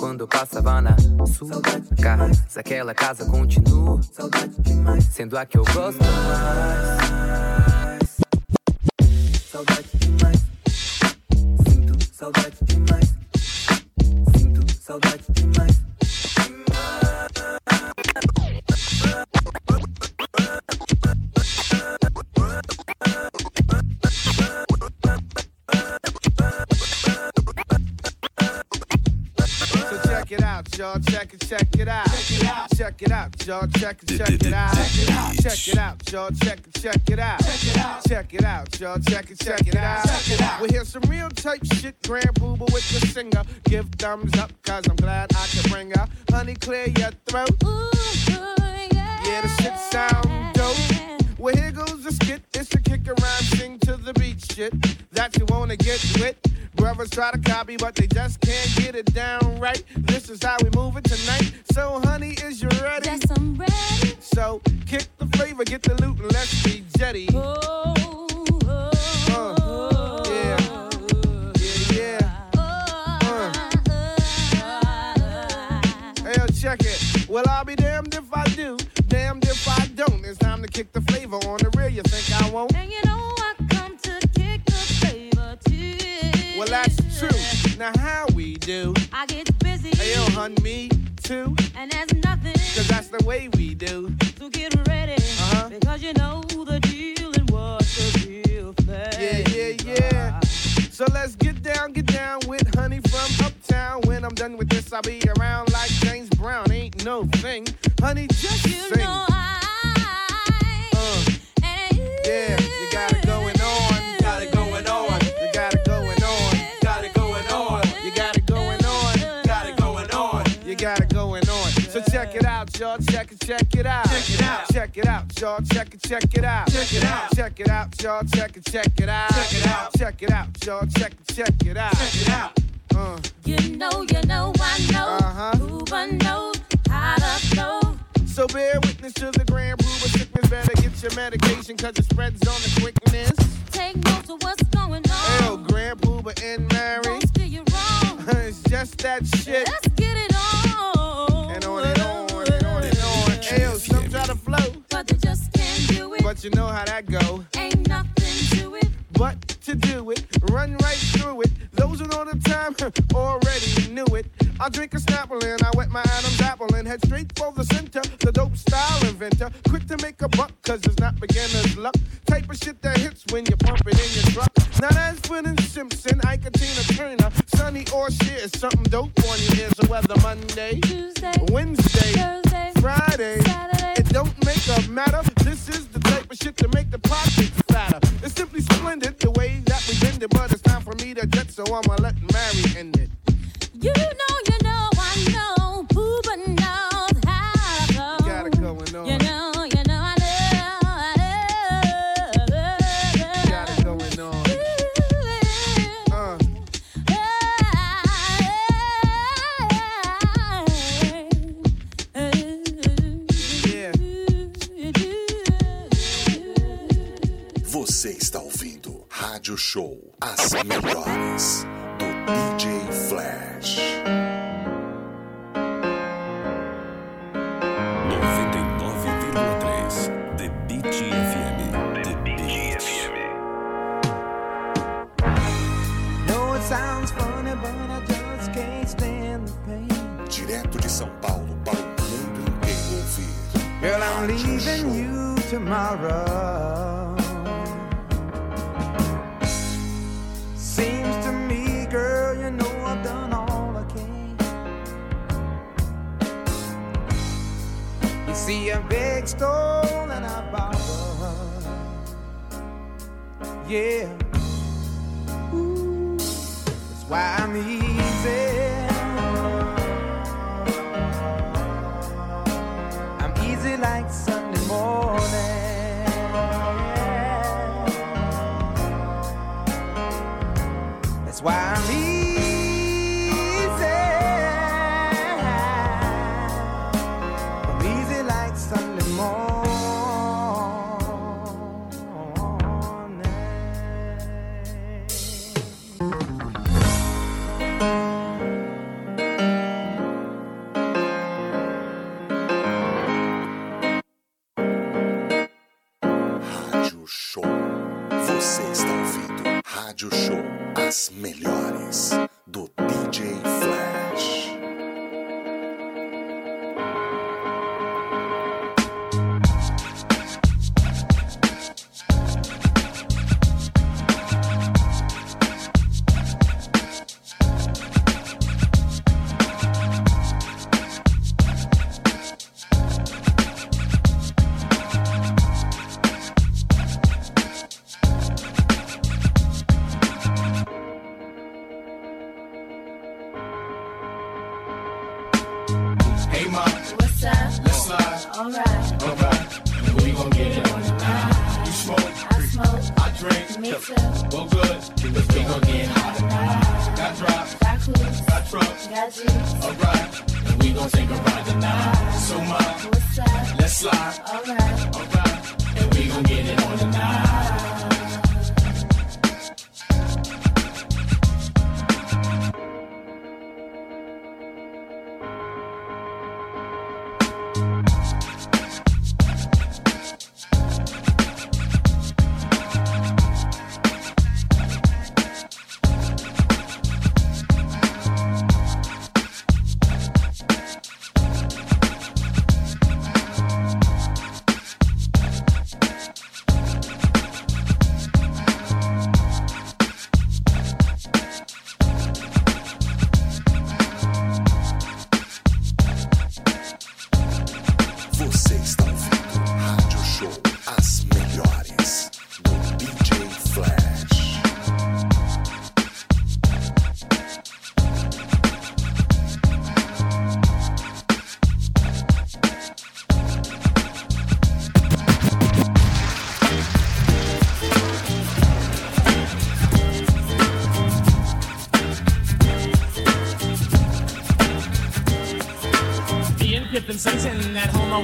quando passava na sua casa. Aquela casa continua sendo a que eu gosto mais. Saudade demais. Sinto saudade demais. Sinto saudade demais. Out, y'all. Check it, check it out. Check it out, y'all. Check it, check it out. Check it out, y'all. Check it, check it out. Check it out, y'all. Check it, check it out. We hear some real type shit. Grand Puba with the singer. Give thumbs up, cause I'm glad I can bring her. Honey, clear your throat. Yeah, the shit sound dope. Well, here goes the skit. It's a kick around, sing to the beat shit. That you wanna get with. Brothers try to copy, but they just can't get it down right. This is how we move it tonight. So, honey, is you ready? Yes, I'm ready. So, kick the flavor, get the loot, and let's be jetty. Uh, yeah. Yeah, yeah. Uh. Hey, yo, check it. Well, I'll be damned if I do, damned if I don't. It's time to kick the flavor on the real. You think I won't? And you know Well, that's true. Now, how we do? I get busy. Hey, yo, hun, me too. And there's nothing. Cause that's the way we do. So get ready. Uh-huh. Because you know the deal and what's the real thing. Yeah, yeah, yeah. So let's get down, get down with honey from uptown When I'm done with this, I'll be around like James Brown. Ain't no thing. Honey, just you sing. Uh, yeah, got it going on. So check it out, y'all. Check it, check it out. Check it out. Check it out, y'all. Check it, check it out. Check it out. Check it out, y'all. Check it, check it out. Check it out. Check it out, y'all. Check it, check it out. Check it out. Uh. You know, you know, I know. Uh-huh. Puba knows how to flow. So bear witness to the grand Puba sickness. Better get your medication, cause it spreads on the quickness. Take notes of what's going on. Ew, grand Puba and Mary. Don't steer you wrong. It's just that shit. Let's get it on. And on and on and on and on. Ew, some try to flow. But they just can't do it. But you know how that go. Ain't nothing to it. But to do it, run right through it. Those who know the time already knew it. I drink a Snapple and I wet my Adam's apple and head straight for the center. The dope style inventor, quick to make a buck, cause it's not beginner's luck. Type of shit that hits when you pump it in your truck. Not as that's Brennan Simpson, Ike Tina Turner, Sonny or shit, something dope on you. Here's the weather Monday, Tuesday, Wednesday, Thursday, Friday. Saturday. It don't make a matter. This is the type of shit to make the pockets fatter. It's simply splendid the way that we bend it, but it's time for me to jet, so I'ma let Mary end it. Show As Melhores do DJ Flash. 99,3 The Beat FM. The Beat FM. No, it sounds funny, but I just can't stand the pain. Direto de São Paulo para o mundo inteiro ouvir. Girl, I'm leaving you tomorrow. See a big stone and I borrow. Yeah. Ooh, that's why I'm easy. I'm easy like Sunday morning. That's why I'm easy. Melhores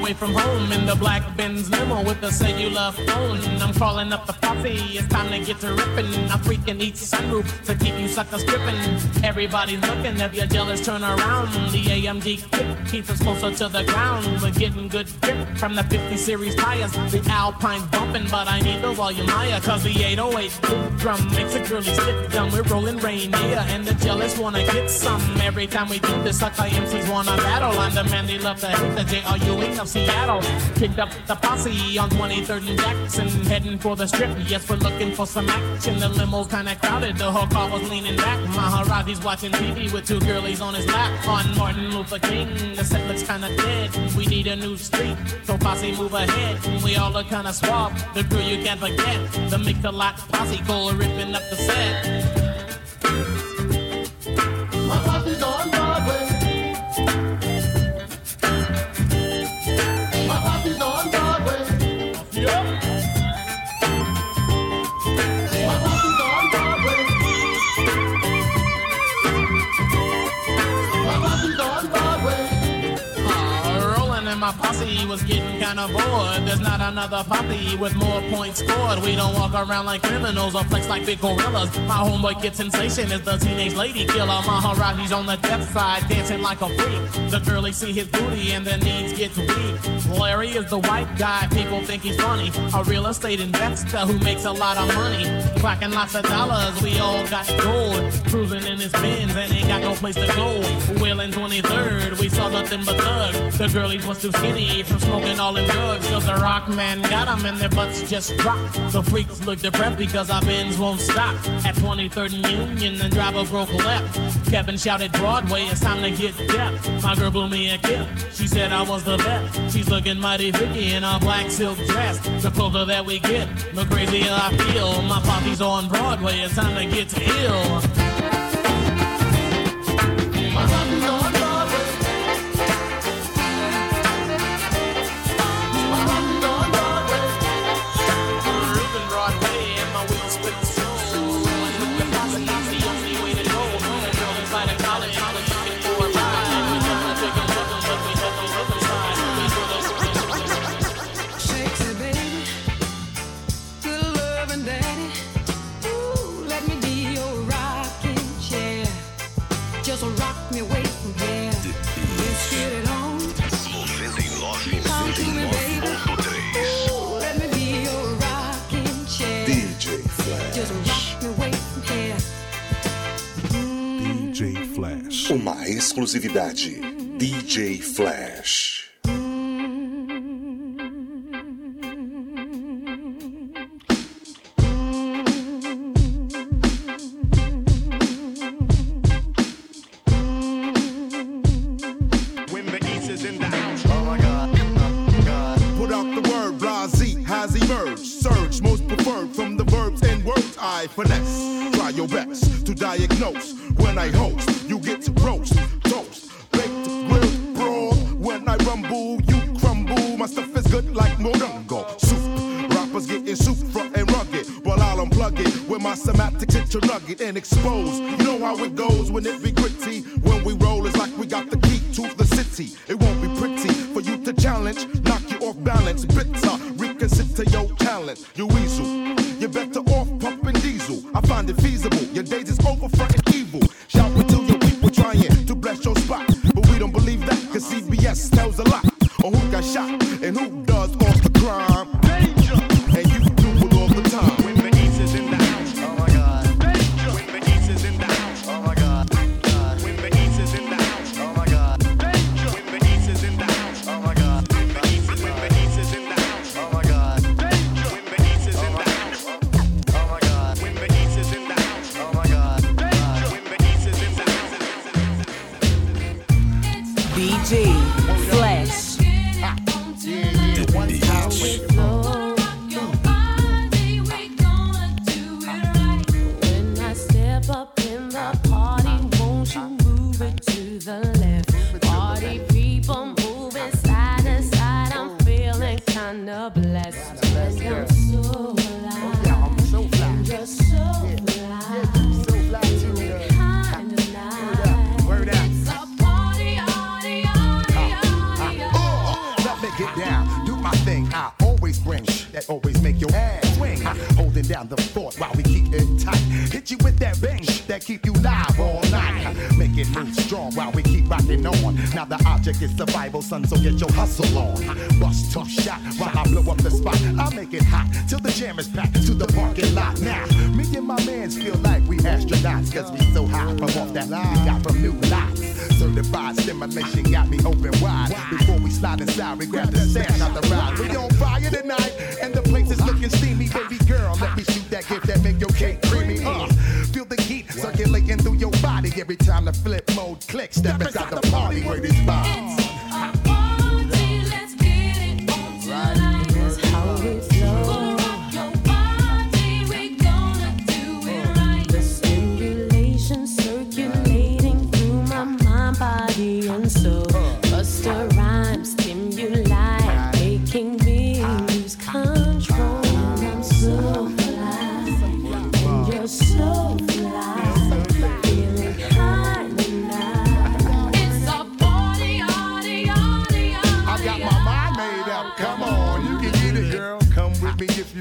away from home in the black Benz limo with a cellular phone. I'm calling up the posse, it's time to get to ripping. I'm freaking each sunroof to keep you suckers tripping. Everybody's looking, if you're jealous, turn around. The AMG keeps us closer to the ground. We're getting good grip from the 50 series tires. The Alpine's bumping, but I need the volume higher, cause the 808 drum makes a girly stick drum. We're rolling Rainier, and the jealous wanna get some. Every time we do this, sucker MCs wanna battle. I'm the man they love to hit, the J.R. Ewing of Seattle. Picked up the posse on 23rd and Jackson, heading for the strip. Yes, we're looking for some action. The limo's kinda crowded, the whole car was leaning back. Maharaji's watching TV with two girlies on his lap. On Martin Luther King, the set looks kinda dead. We need a new street, so posse move ahead. We all look kinda suave, the crew you can't forget. The Mix a Lot posse go ripping up the set. Kinda bored. There's not another posse with more points scored. We don't walk around like criminals or flex like big gorillas. My homeboy Kid Sensation is the teenage lady killer. Maharaji's on the death side, dancing like a freak. The girlies see his booty and their needs get weak. Larry is the white guy, people think he's funny. A real estate investor who makes a lot of money. Clacking lots of dollars, we all got gold. Cruising in his Benz and ain't got no place to go. Wheeling 23rd, we saw nothing but thugs. The girlies was too skinny from smoking all them drugs. Cause the rock man got them and their butts just dropped. The freaks look depressed because our Benz won't stop. At 23rd and Union, the driver broke left. Kevin shouted Broadway, it's time to get deaf. My girl blew me a kiss. She said I was the best. She's looking mighty Vicky in a black silk dress. The closer that we get, the crazier I feel. My poppy's on Broadway, it's time to get ill. Exclusividade. DJ Flash.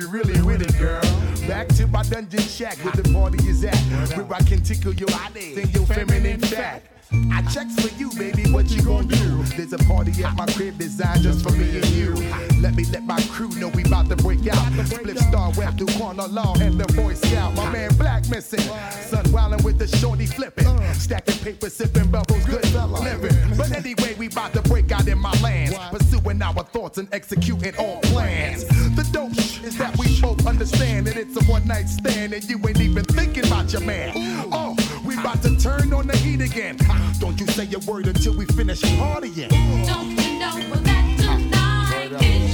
You really with it, girl. Back to my dungeon shack where the party is at. Where I can tickle your eyes and your feminine fat. I checks for you, baby. What you gonna do? There's a party at my crib designed just for me and you. Let me let my crew know we about to break out. Split star web through corner law and the Boy Scout. My man Black missing. Sun wildin' with the shorty flipping. Stacking paper, sipping bubbles, good living. But anyway, we about to break out in my lands. Pursuing our thoughts and executing all plans. The dope is that we both understand that it's a one night stand and you ain't even thinking about your man. Oh, we about to turn on the heat again. Don't you say a word until we finish partying. Don't you know that tonight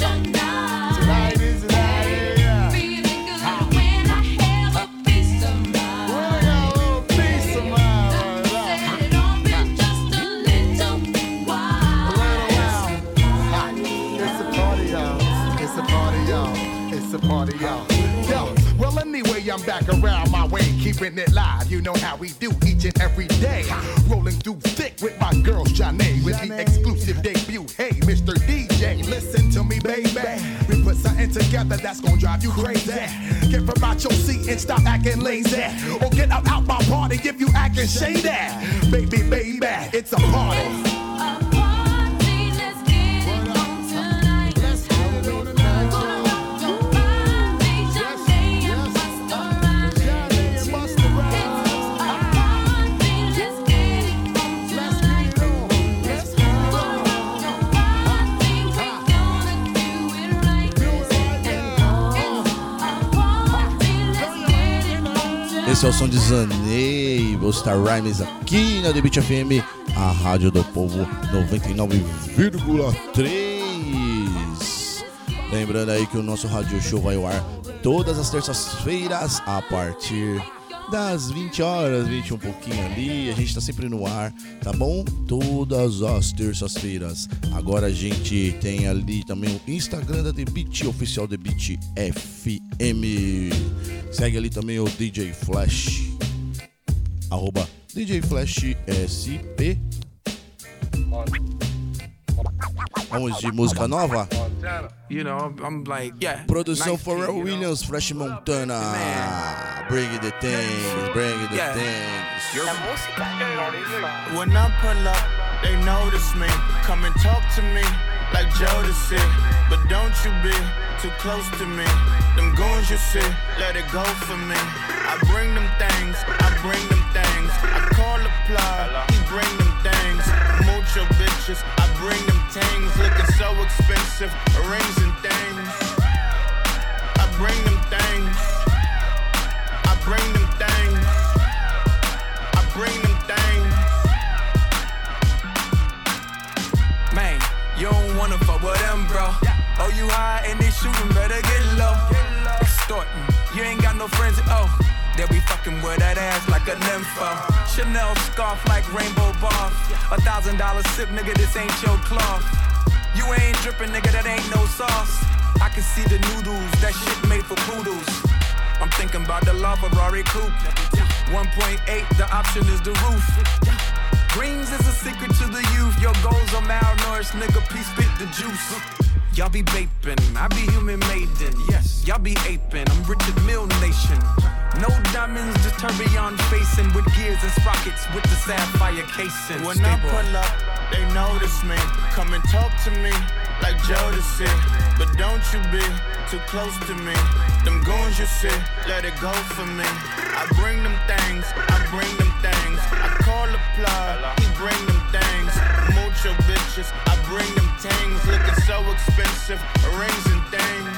I'm back around my way, keeping it live. You know how we do each and every day. Rolling through thick with my girl, Zhané, with the exclusive debut. Hey, Mr. DJ, listen to me, baby. We put something together that's gonna drive you crazy. Get from out your seat and stop acting lazy. Or get out, out my party if you acting shady. Baby, baby, it's a party. Esse é o som de Zanei, Star Rhymes aqui na The Beat FM, a rádio do povo 99,3. Lembrando aí que o nosso rádio show vai ao ar todas as terças-feiras a partir das 20 horas, 20 um pouquinho ali. A gente tá sempre no ar, tá bom? Todas as terças-feiras. Agora a gente tem ali também o Instagram da The Beat, oficial The Beat FM. Segue ali também o DJ Flash. Arroba DJ Flash SP. Vamos de música nova? You know, I'm, I'm like, yeah. Produção nice Pharrell kid, you know? Williams, French Montana. Bring it the things, bring it the Yeah. things. When I pull up, they notice me. Come and talk to me like Jodeci. But don't you be too close to me. Them goons you see, let it go for me. I bring them things, I bring them things. I call the plug, he bring them things. Mucho bitches, I bring them things. Looking so expensive, rings and things. I bring them things. I bring them things. I bring them things. Man, you don't wanna fuck with them, bro. Oh, you high and they shooting, better get low. Extorting, you ain't got no friends, oh. They'll be fucking with that ass like a nympho. Chanel scarf like rainbow bar. A thousand dollar sip, nigga, this ain't your cloth. You ain't dripping, nigga, that ain't no sauce. I can see the noodles, that shit made for poodles. I'm thinking about the La Ferrari coupe. 1.8, the option is the roof. Greens is a secret to the youth. Your goals are malnourished, nigga. Please spit the juice. Y'all be vaping, I be human maiden. Yes, y'all be aping. I'm Richard Mille Nation. No diamonds, just tourbillon facing with gears and sprockets with the sapphire casing. When I pull up, they notice me. Come and talk to me like Jodeci. But don't you be too close to me. Them goons you see, let it go for me. I bring them things, I bring them things. I call the plug, he bring them things. Mucho bitches, I bring them things. Looking so expensive, rings and things.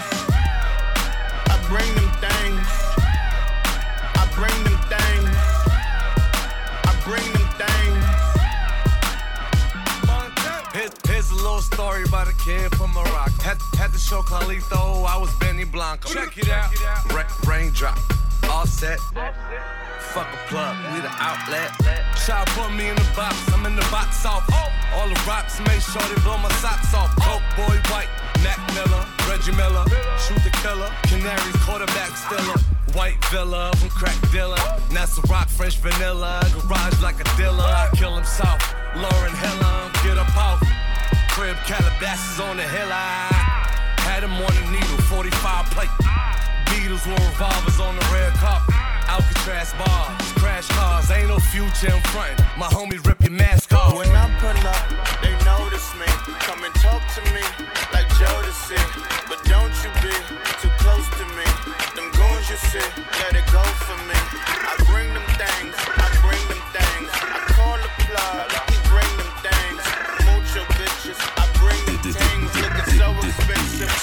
I bring them things. I bring them things. I bring them things. Here's, here's a little story about a kid from Morocco. Had, had to show Carlito I was Benny Blanco. Check it out. Ra- raindrop, all set. Fuck a plug, we the outlet. Child put me in the box, I'm in the box off. Oh. All the rocks made sure they blow my socks off. Oh. Coke boy white, Mac Miller, Reggie Miller, shoot the killer, Canaries quarterback stiller. White villa from crack dealer. That's a rock, French vanilla. Garage like a dealer. I kill him soft. Lauren Hiller, um, get up off. Crib Calabasas on the hill. I had him on the needle, 45 plate. Beatles with revolvers on the red carpet. Alcatraz bars, crash cars, ain't no future in front. My homies rip your mask off. When I pull up, they notice me. Come and talk to me like Jodeci. But don't you be too. Them goons let it go for me. I bring them things, I bring them things. I call the plug, he bring them things. Mucho bitches, I bring them things. Looking so expensive.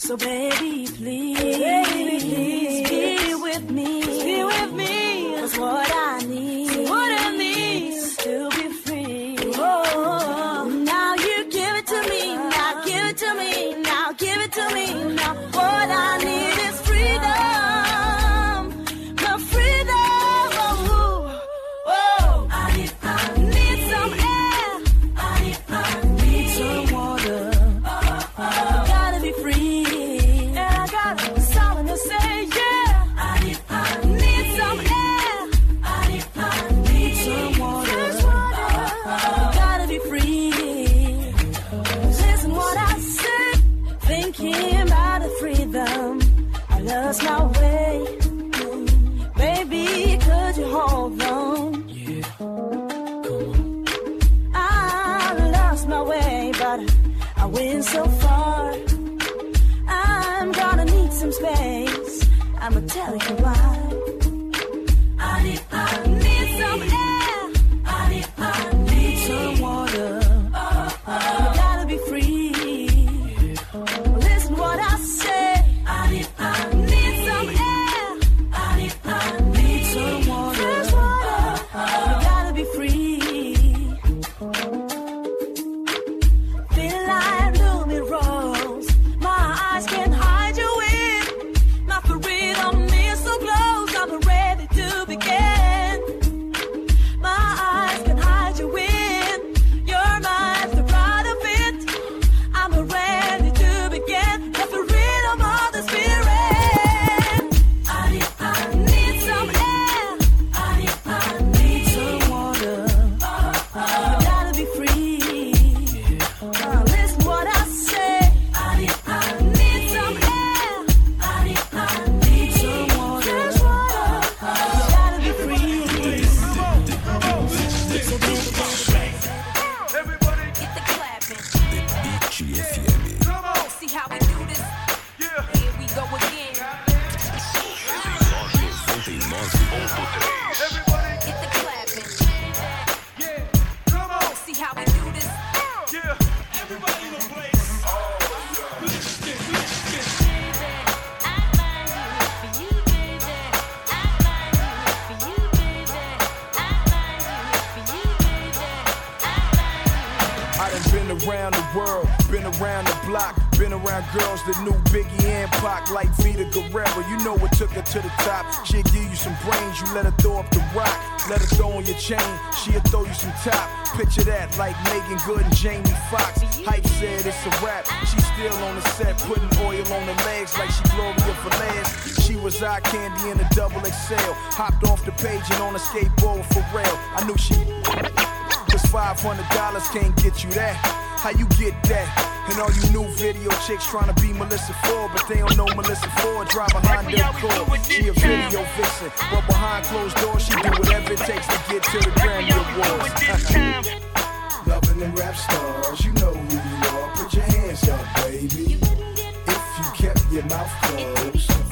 So baby, please, baby, please be with me, be with me. 'Cause what I Went so far. I'm gonna need some space. I'ma tell you why. Hopped off the page and on a skateboard for real. I knew she was $500 can't get you that. How you get that? And all you new video chicks trying to be Melyssa Ford, but they don't know Melyssa Ford. Drive a Honda Accord. She a video vixen, but behind closed doors, she do whatever it takes to get to the Grammy Awards. [LAUGHS] Loving them rap stars, you know who you are. Put your hands up, baby. If you kept your mouth closed,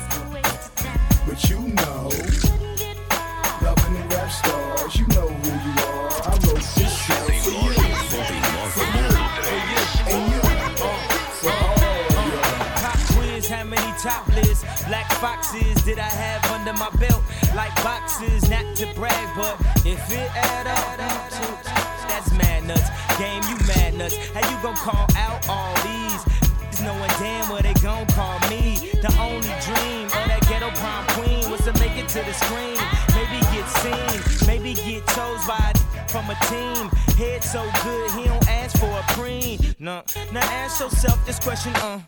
foxes did I have under my belt? Like boxes, not to brag, but if it add up, that's mad nuts. Game, you mad nuts. How you gon' call out all these? Knowing damn well they gon' call me. The only dream of that ghetto prom queen was to make it to the screen. Maybe get seen, maybe get chose by from a team. Head so good, he don't ask for a preen. No, now ask yourself this question, uh.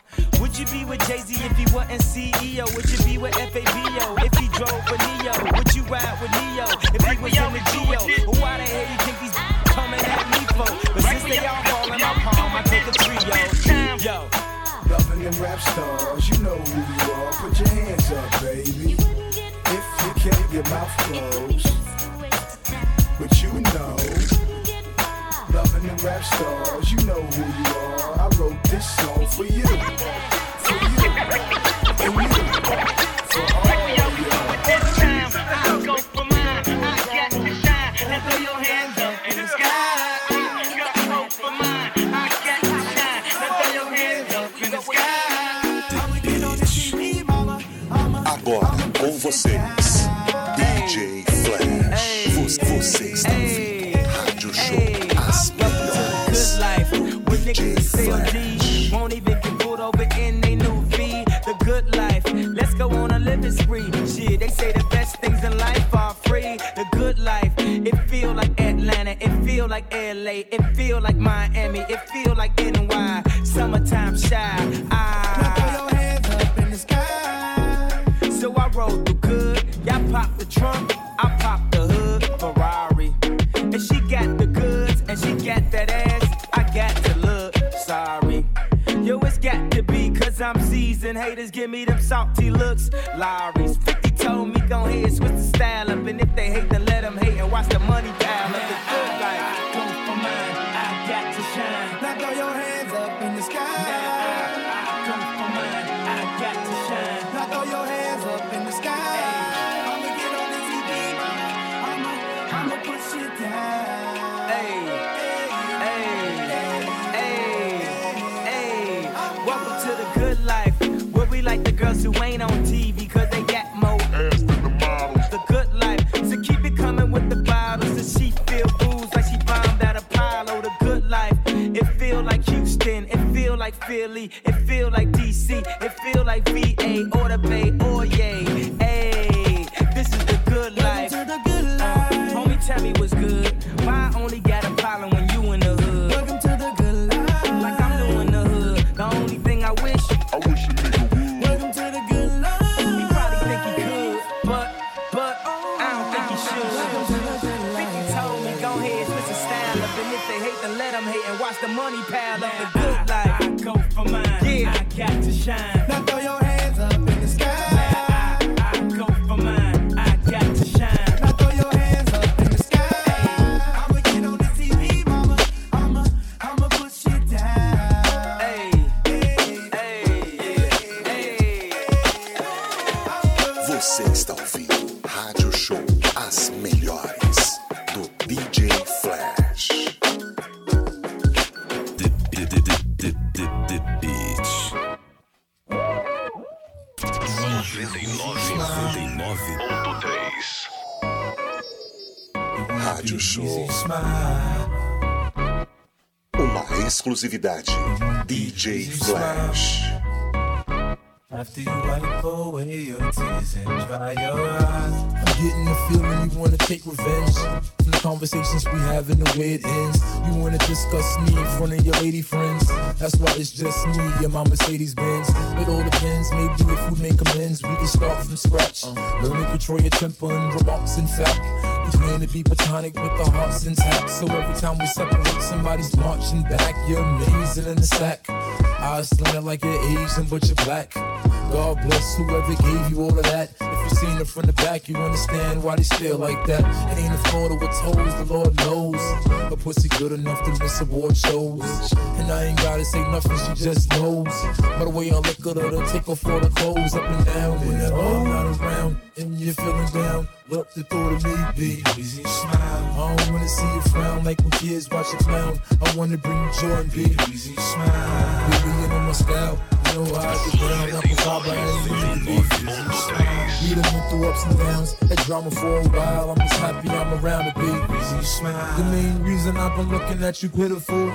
Would you be with Jay-Z if he wasn't CEO? Would you be with FABO if he drove a Neo? Would you ride with Neo if he was in the Geo? Why the hell you think these coming at me for? But since they all fall in my palm, I take a trio. Yo. Loving them rap stars, you know who you are. Put your hands up, baby. If you kept your mouth closed, but you know. Loving them rap stars, you know who you are. Wrote this song for you. For you. And you. For all LA. It feel like Miami. It feel like NY. Summertime Chi. Ah. I. So I rolled through good. Y'all pop the trunk. I pop the hood. Ferrari. And she got the goods. And she got that ass. I got to look. Sorry. Yo, it's got to be cause I'm seasoned. Haters give me them salty looks. Lowry's 50 told me go ahead, switch the style up. And if they hate, then let them hate and watch the money pile up. The good life. Mine. I got to shine. Now throw your hands up in the sky. Go for mine. I got to shine. Now throw your hands Philly. It feel like DC. It feel like VA or the Bay or yay. Exclusividade DJ Flash. After you wipe away your tears and dry your eyes. I'm getting the feeling you wanna take revenge from the conversations we have and the way it ends. You wanna discuss me in front of your lady friends. That's why it's just me and my Mercedes Benz. It all depends, maybe if we make amends, we can start from scratch. Uh. Learn to control your temper and remarks. In fact, We claim to be platonic with the hearts intact. So every time we separate, somebody's marching back. You're amazing in the sack. I sling it like you're Asian, but you're black. God bless whoever gave you all of that. You seen it from the back, you understand why they still like that. It ain't a photo with toes, the Lord knows. A pussy good enough to miss award shows. And I ain't gotta say nothing, she just knows. By the way I look at her, to take off all the clothes up and down. Whenever I'm not around and you're feeling down, look the thought of me be easy smile. I don't wanna see you frown like when kids watch a clown. I wanna bring you joy and be easy smile. Baby, you know my style. Know how down. To. We done went through ups and downs, had drama for a while. I'm just happy I'm around to be. The main reason I've been looking at you pitiful.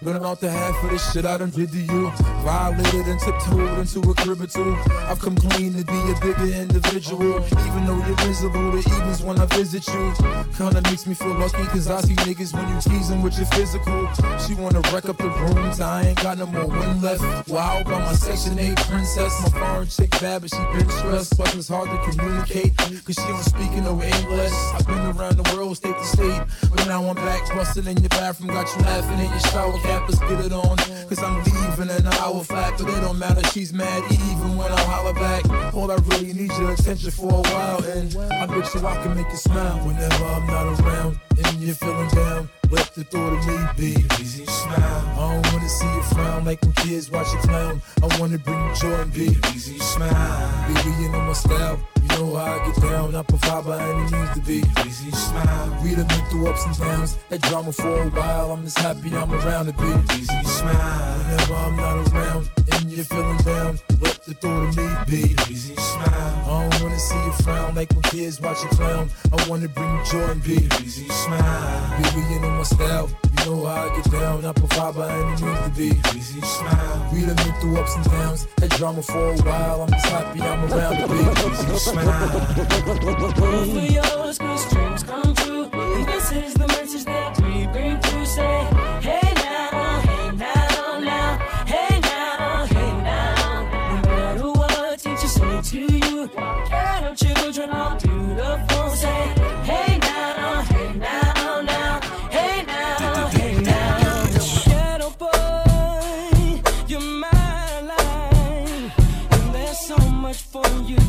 Learning out the half of this shit I done did to you. Violated and tiptoed into a crib or two. I've come clean to be a bigger individual. Even though you're visible, the evenings when I visit you. Kinda makes me feel lucky cause I see niggas when you teasing with your physical. She wanna wreck up the rooms, I ain't got no more wind left. Wow, by my section 8 princess. My foreign chick bad, but she been stressed. Plus it's hard to communicate cause she don't speak no English. I've been around the world, state to state. But now I'm back, busting in your bathroom, got you laughing in your shower cap. Let's get it on. Cause I'm leaving in an hour flat, but it don't matter, she's mad even when I holler back. All I really need your attention for a while, and I bet you I can make you smile whenever I'm not around. And you're feeling down, let the thought of me be easy smile. I don't wanna see you frown like when kids watch you clown. I wanna bring you joy and be easy smile. Baby, you know my style. You know how I get down, I provide by any means to be easy smile. We done been through ups and downs, that drama for a while. I'm just happy I'm around to be easy smile. Whenever I'm not around you're feeling down, let the thought of me be easy smile. I don't wanna see you frown like when kids watch you clown. I wanna bring you joy and be easy smile. Baby, you know my style. You know how I get down, I provide by any means to be easy smile. We done been through ups and downs, that drama for a while. I'm just happy I'm around to be easy [LAUGHS] smile. Both of yours, cause dreams come true. And this is the message that we bring to say,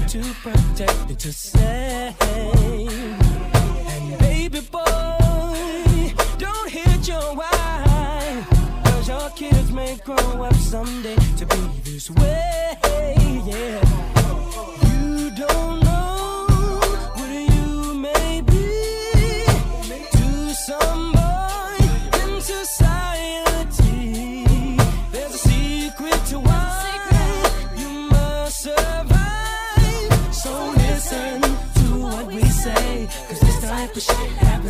to protect and to say. And baby boy, don't hit your wife. Cause your kids may grow up someday to be this way. Yeah. You don't shit happens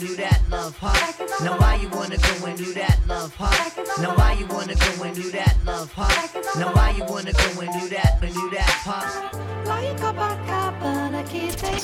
and do that, love heart? Now why you wanna go and do that, love heart? Now why you wanna go and do that, love heart? Now why you wanna go and do that, and do that part? Why you go back up and I keep thinking?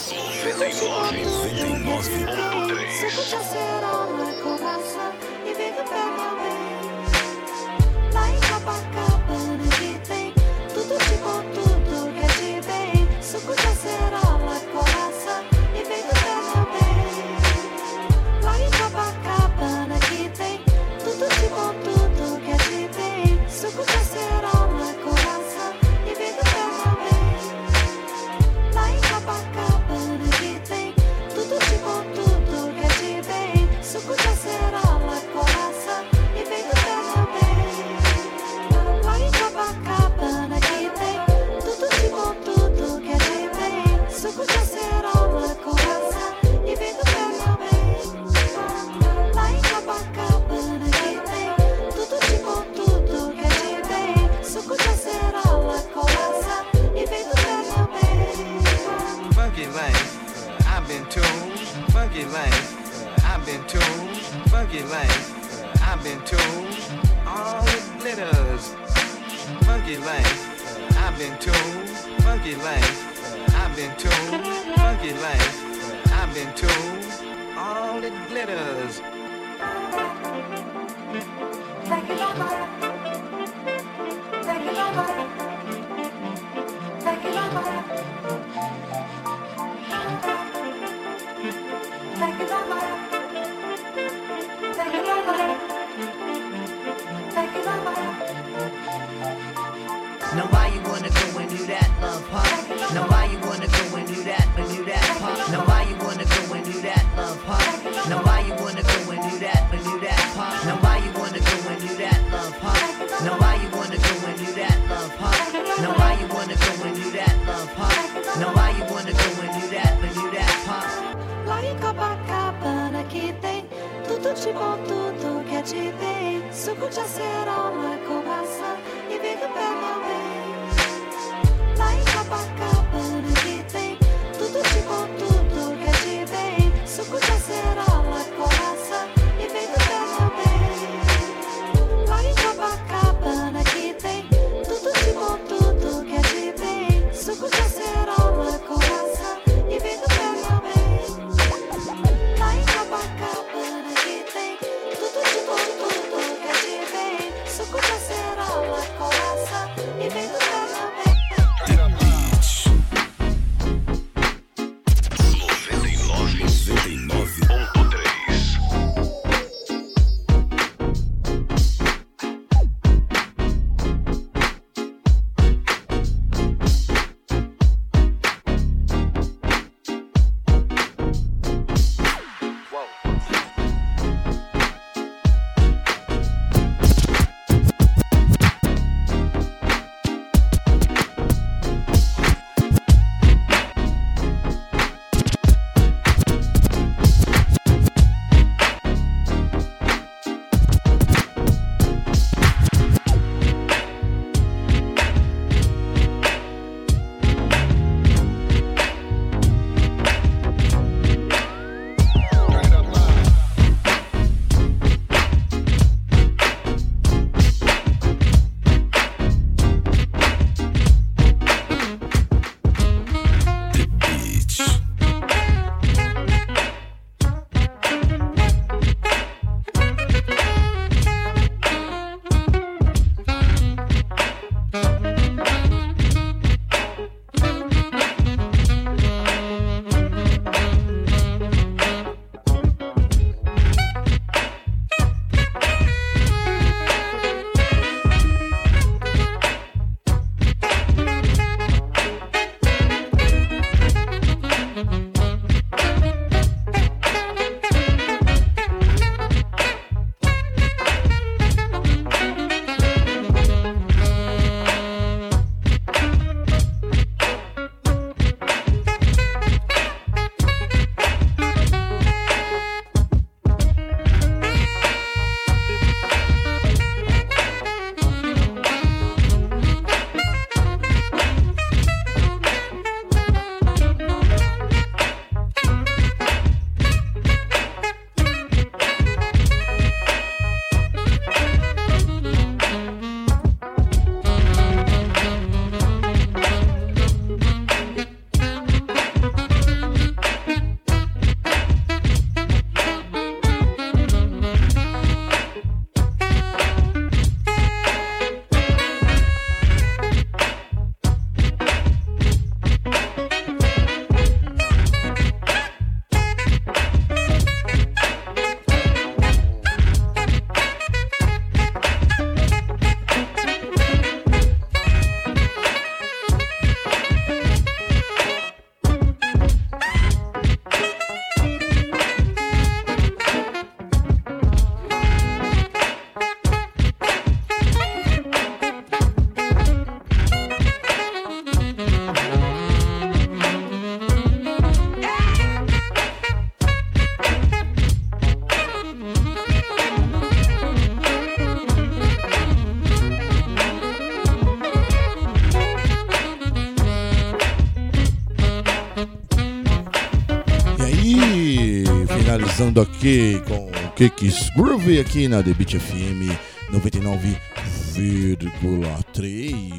Finalizando aqui com o Kicks Groove aqui na The Beat FM 99,3.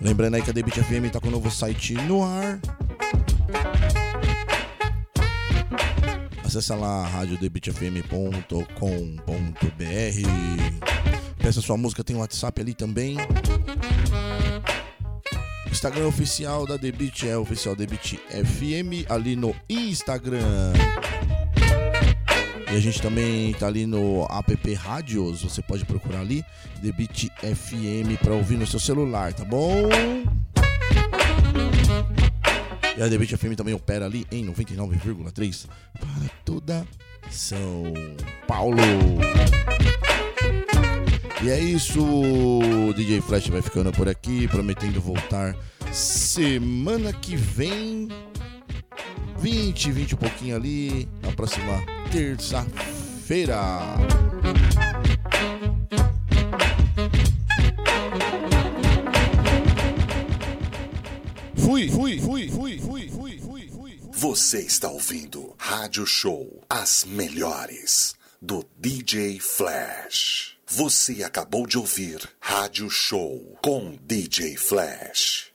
Lembrando aí que a The Beat FM tá com o novo site no ar. Acesse lá radiodebitfm.com.br. Peça sua música, tem um WhatsApp ali também. Instagram oficial da Debit é oficial Debit FM ali no Instagram. E a gente também tá ali no app Rádios, você pode procurar ali Debit FM para ouvir no seu celular, tá bom? E a Debit FM também opera ali em 99,3 para toda São Paulo. E é isso, o DJ Flash vai ficando por aqui, prometendo voltar semana que vem. 20, 20 e pouquinho ali, na próxima terça-feira. Fui, fui, fui, fui, fui, fui, fui, fui. Você está ouvindo Rádio Show, as melhores do DJ Flash. Você acabou de ouvir Rádio Show com DJ Flash.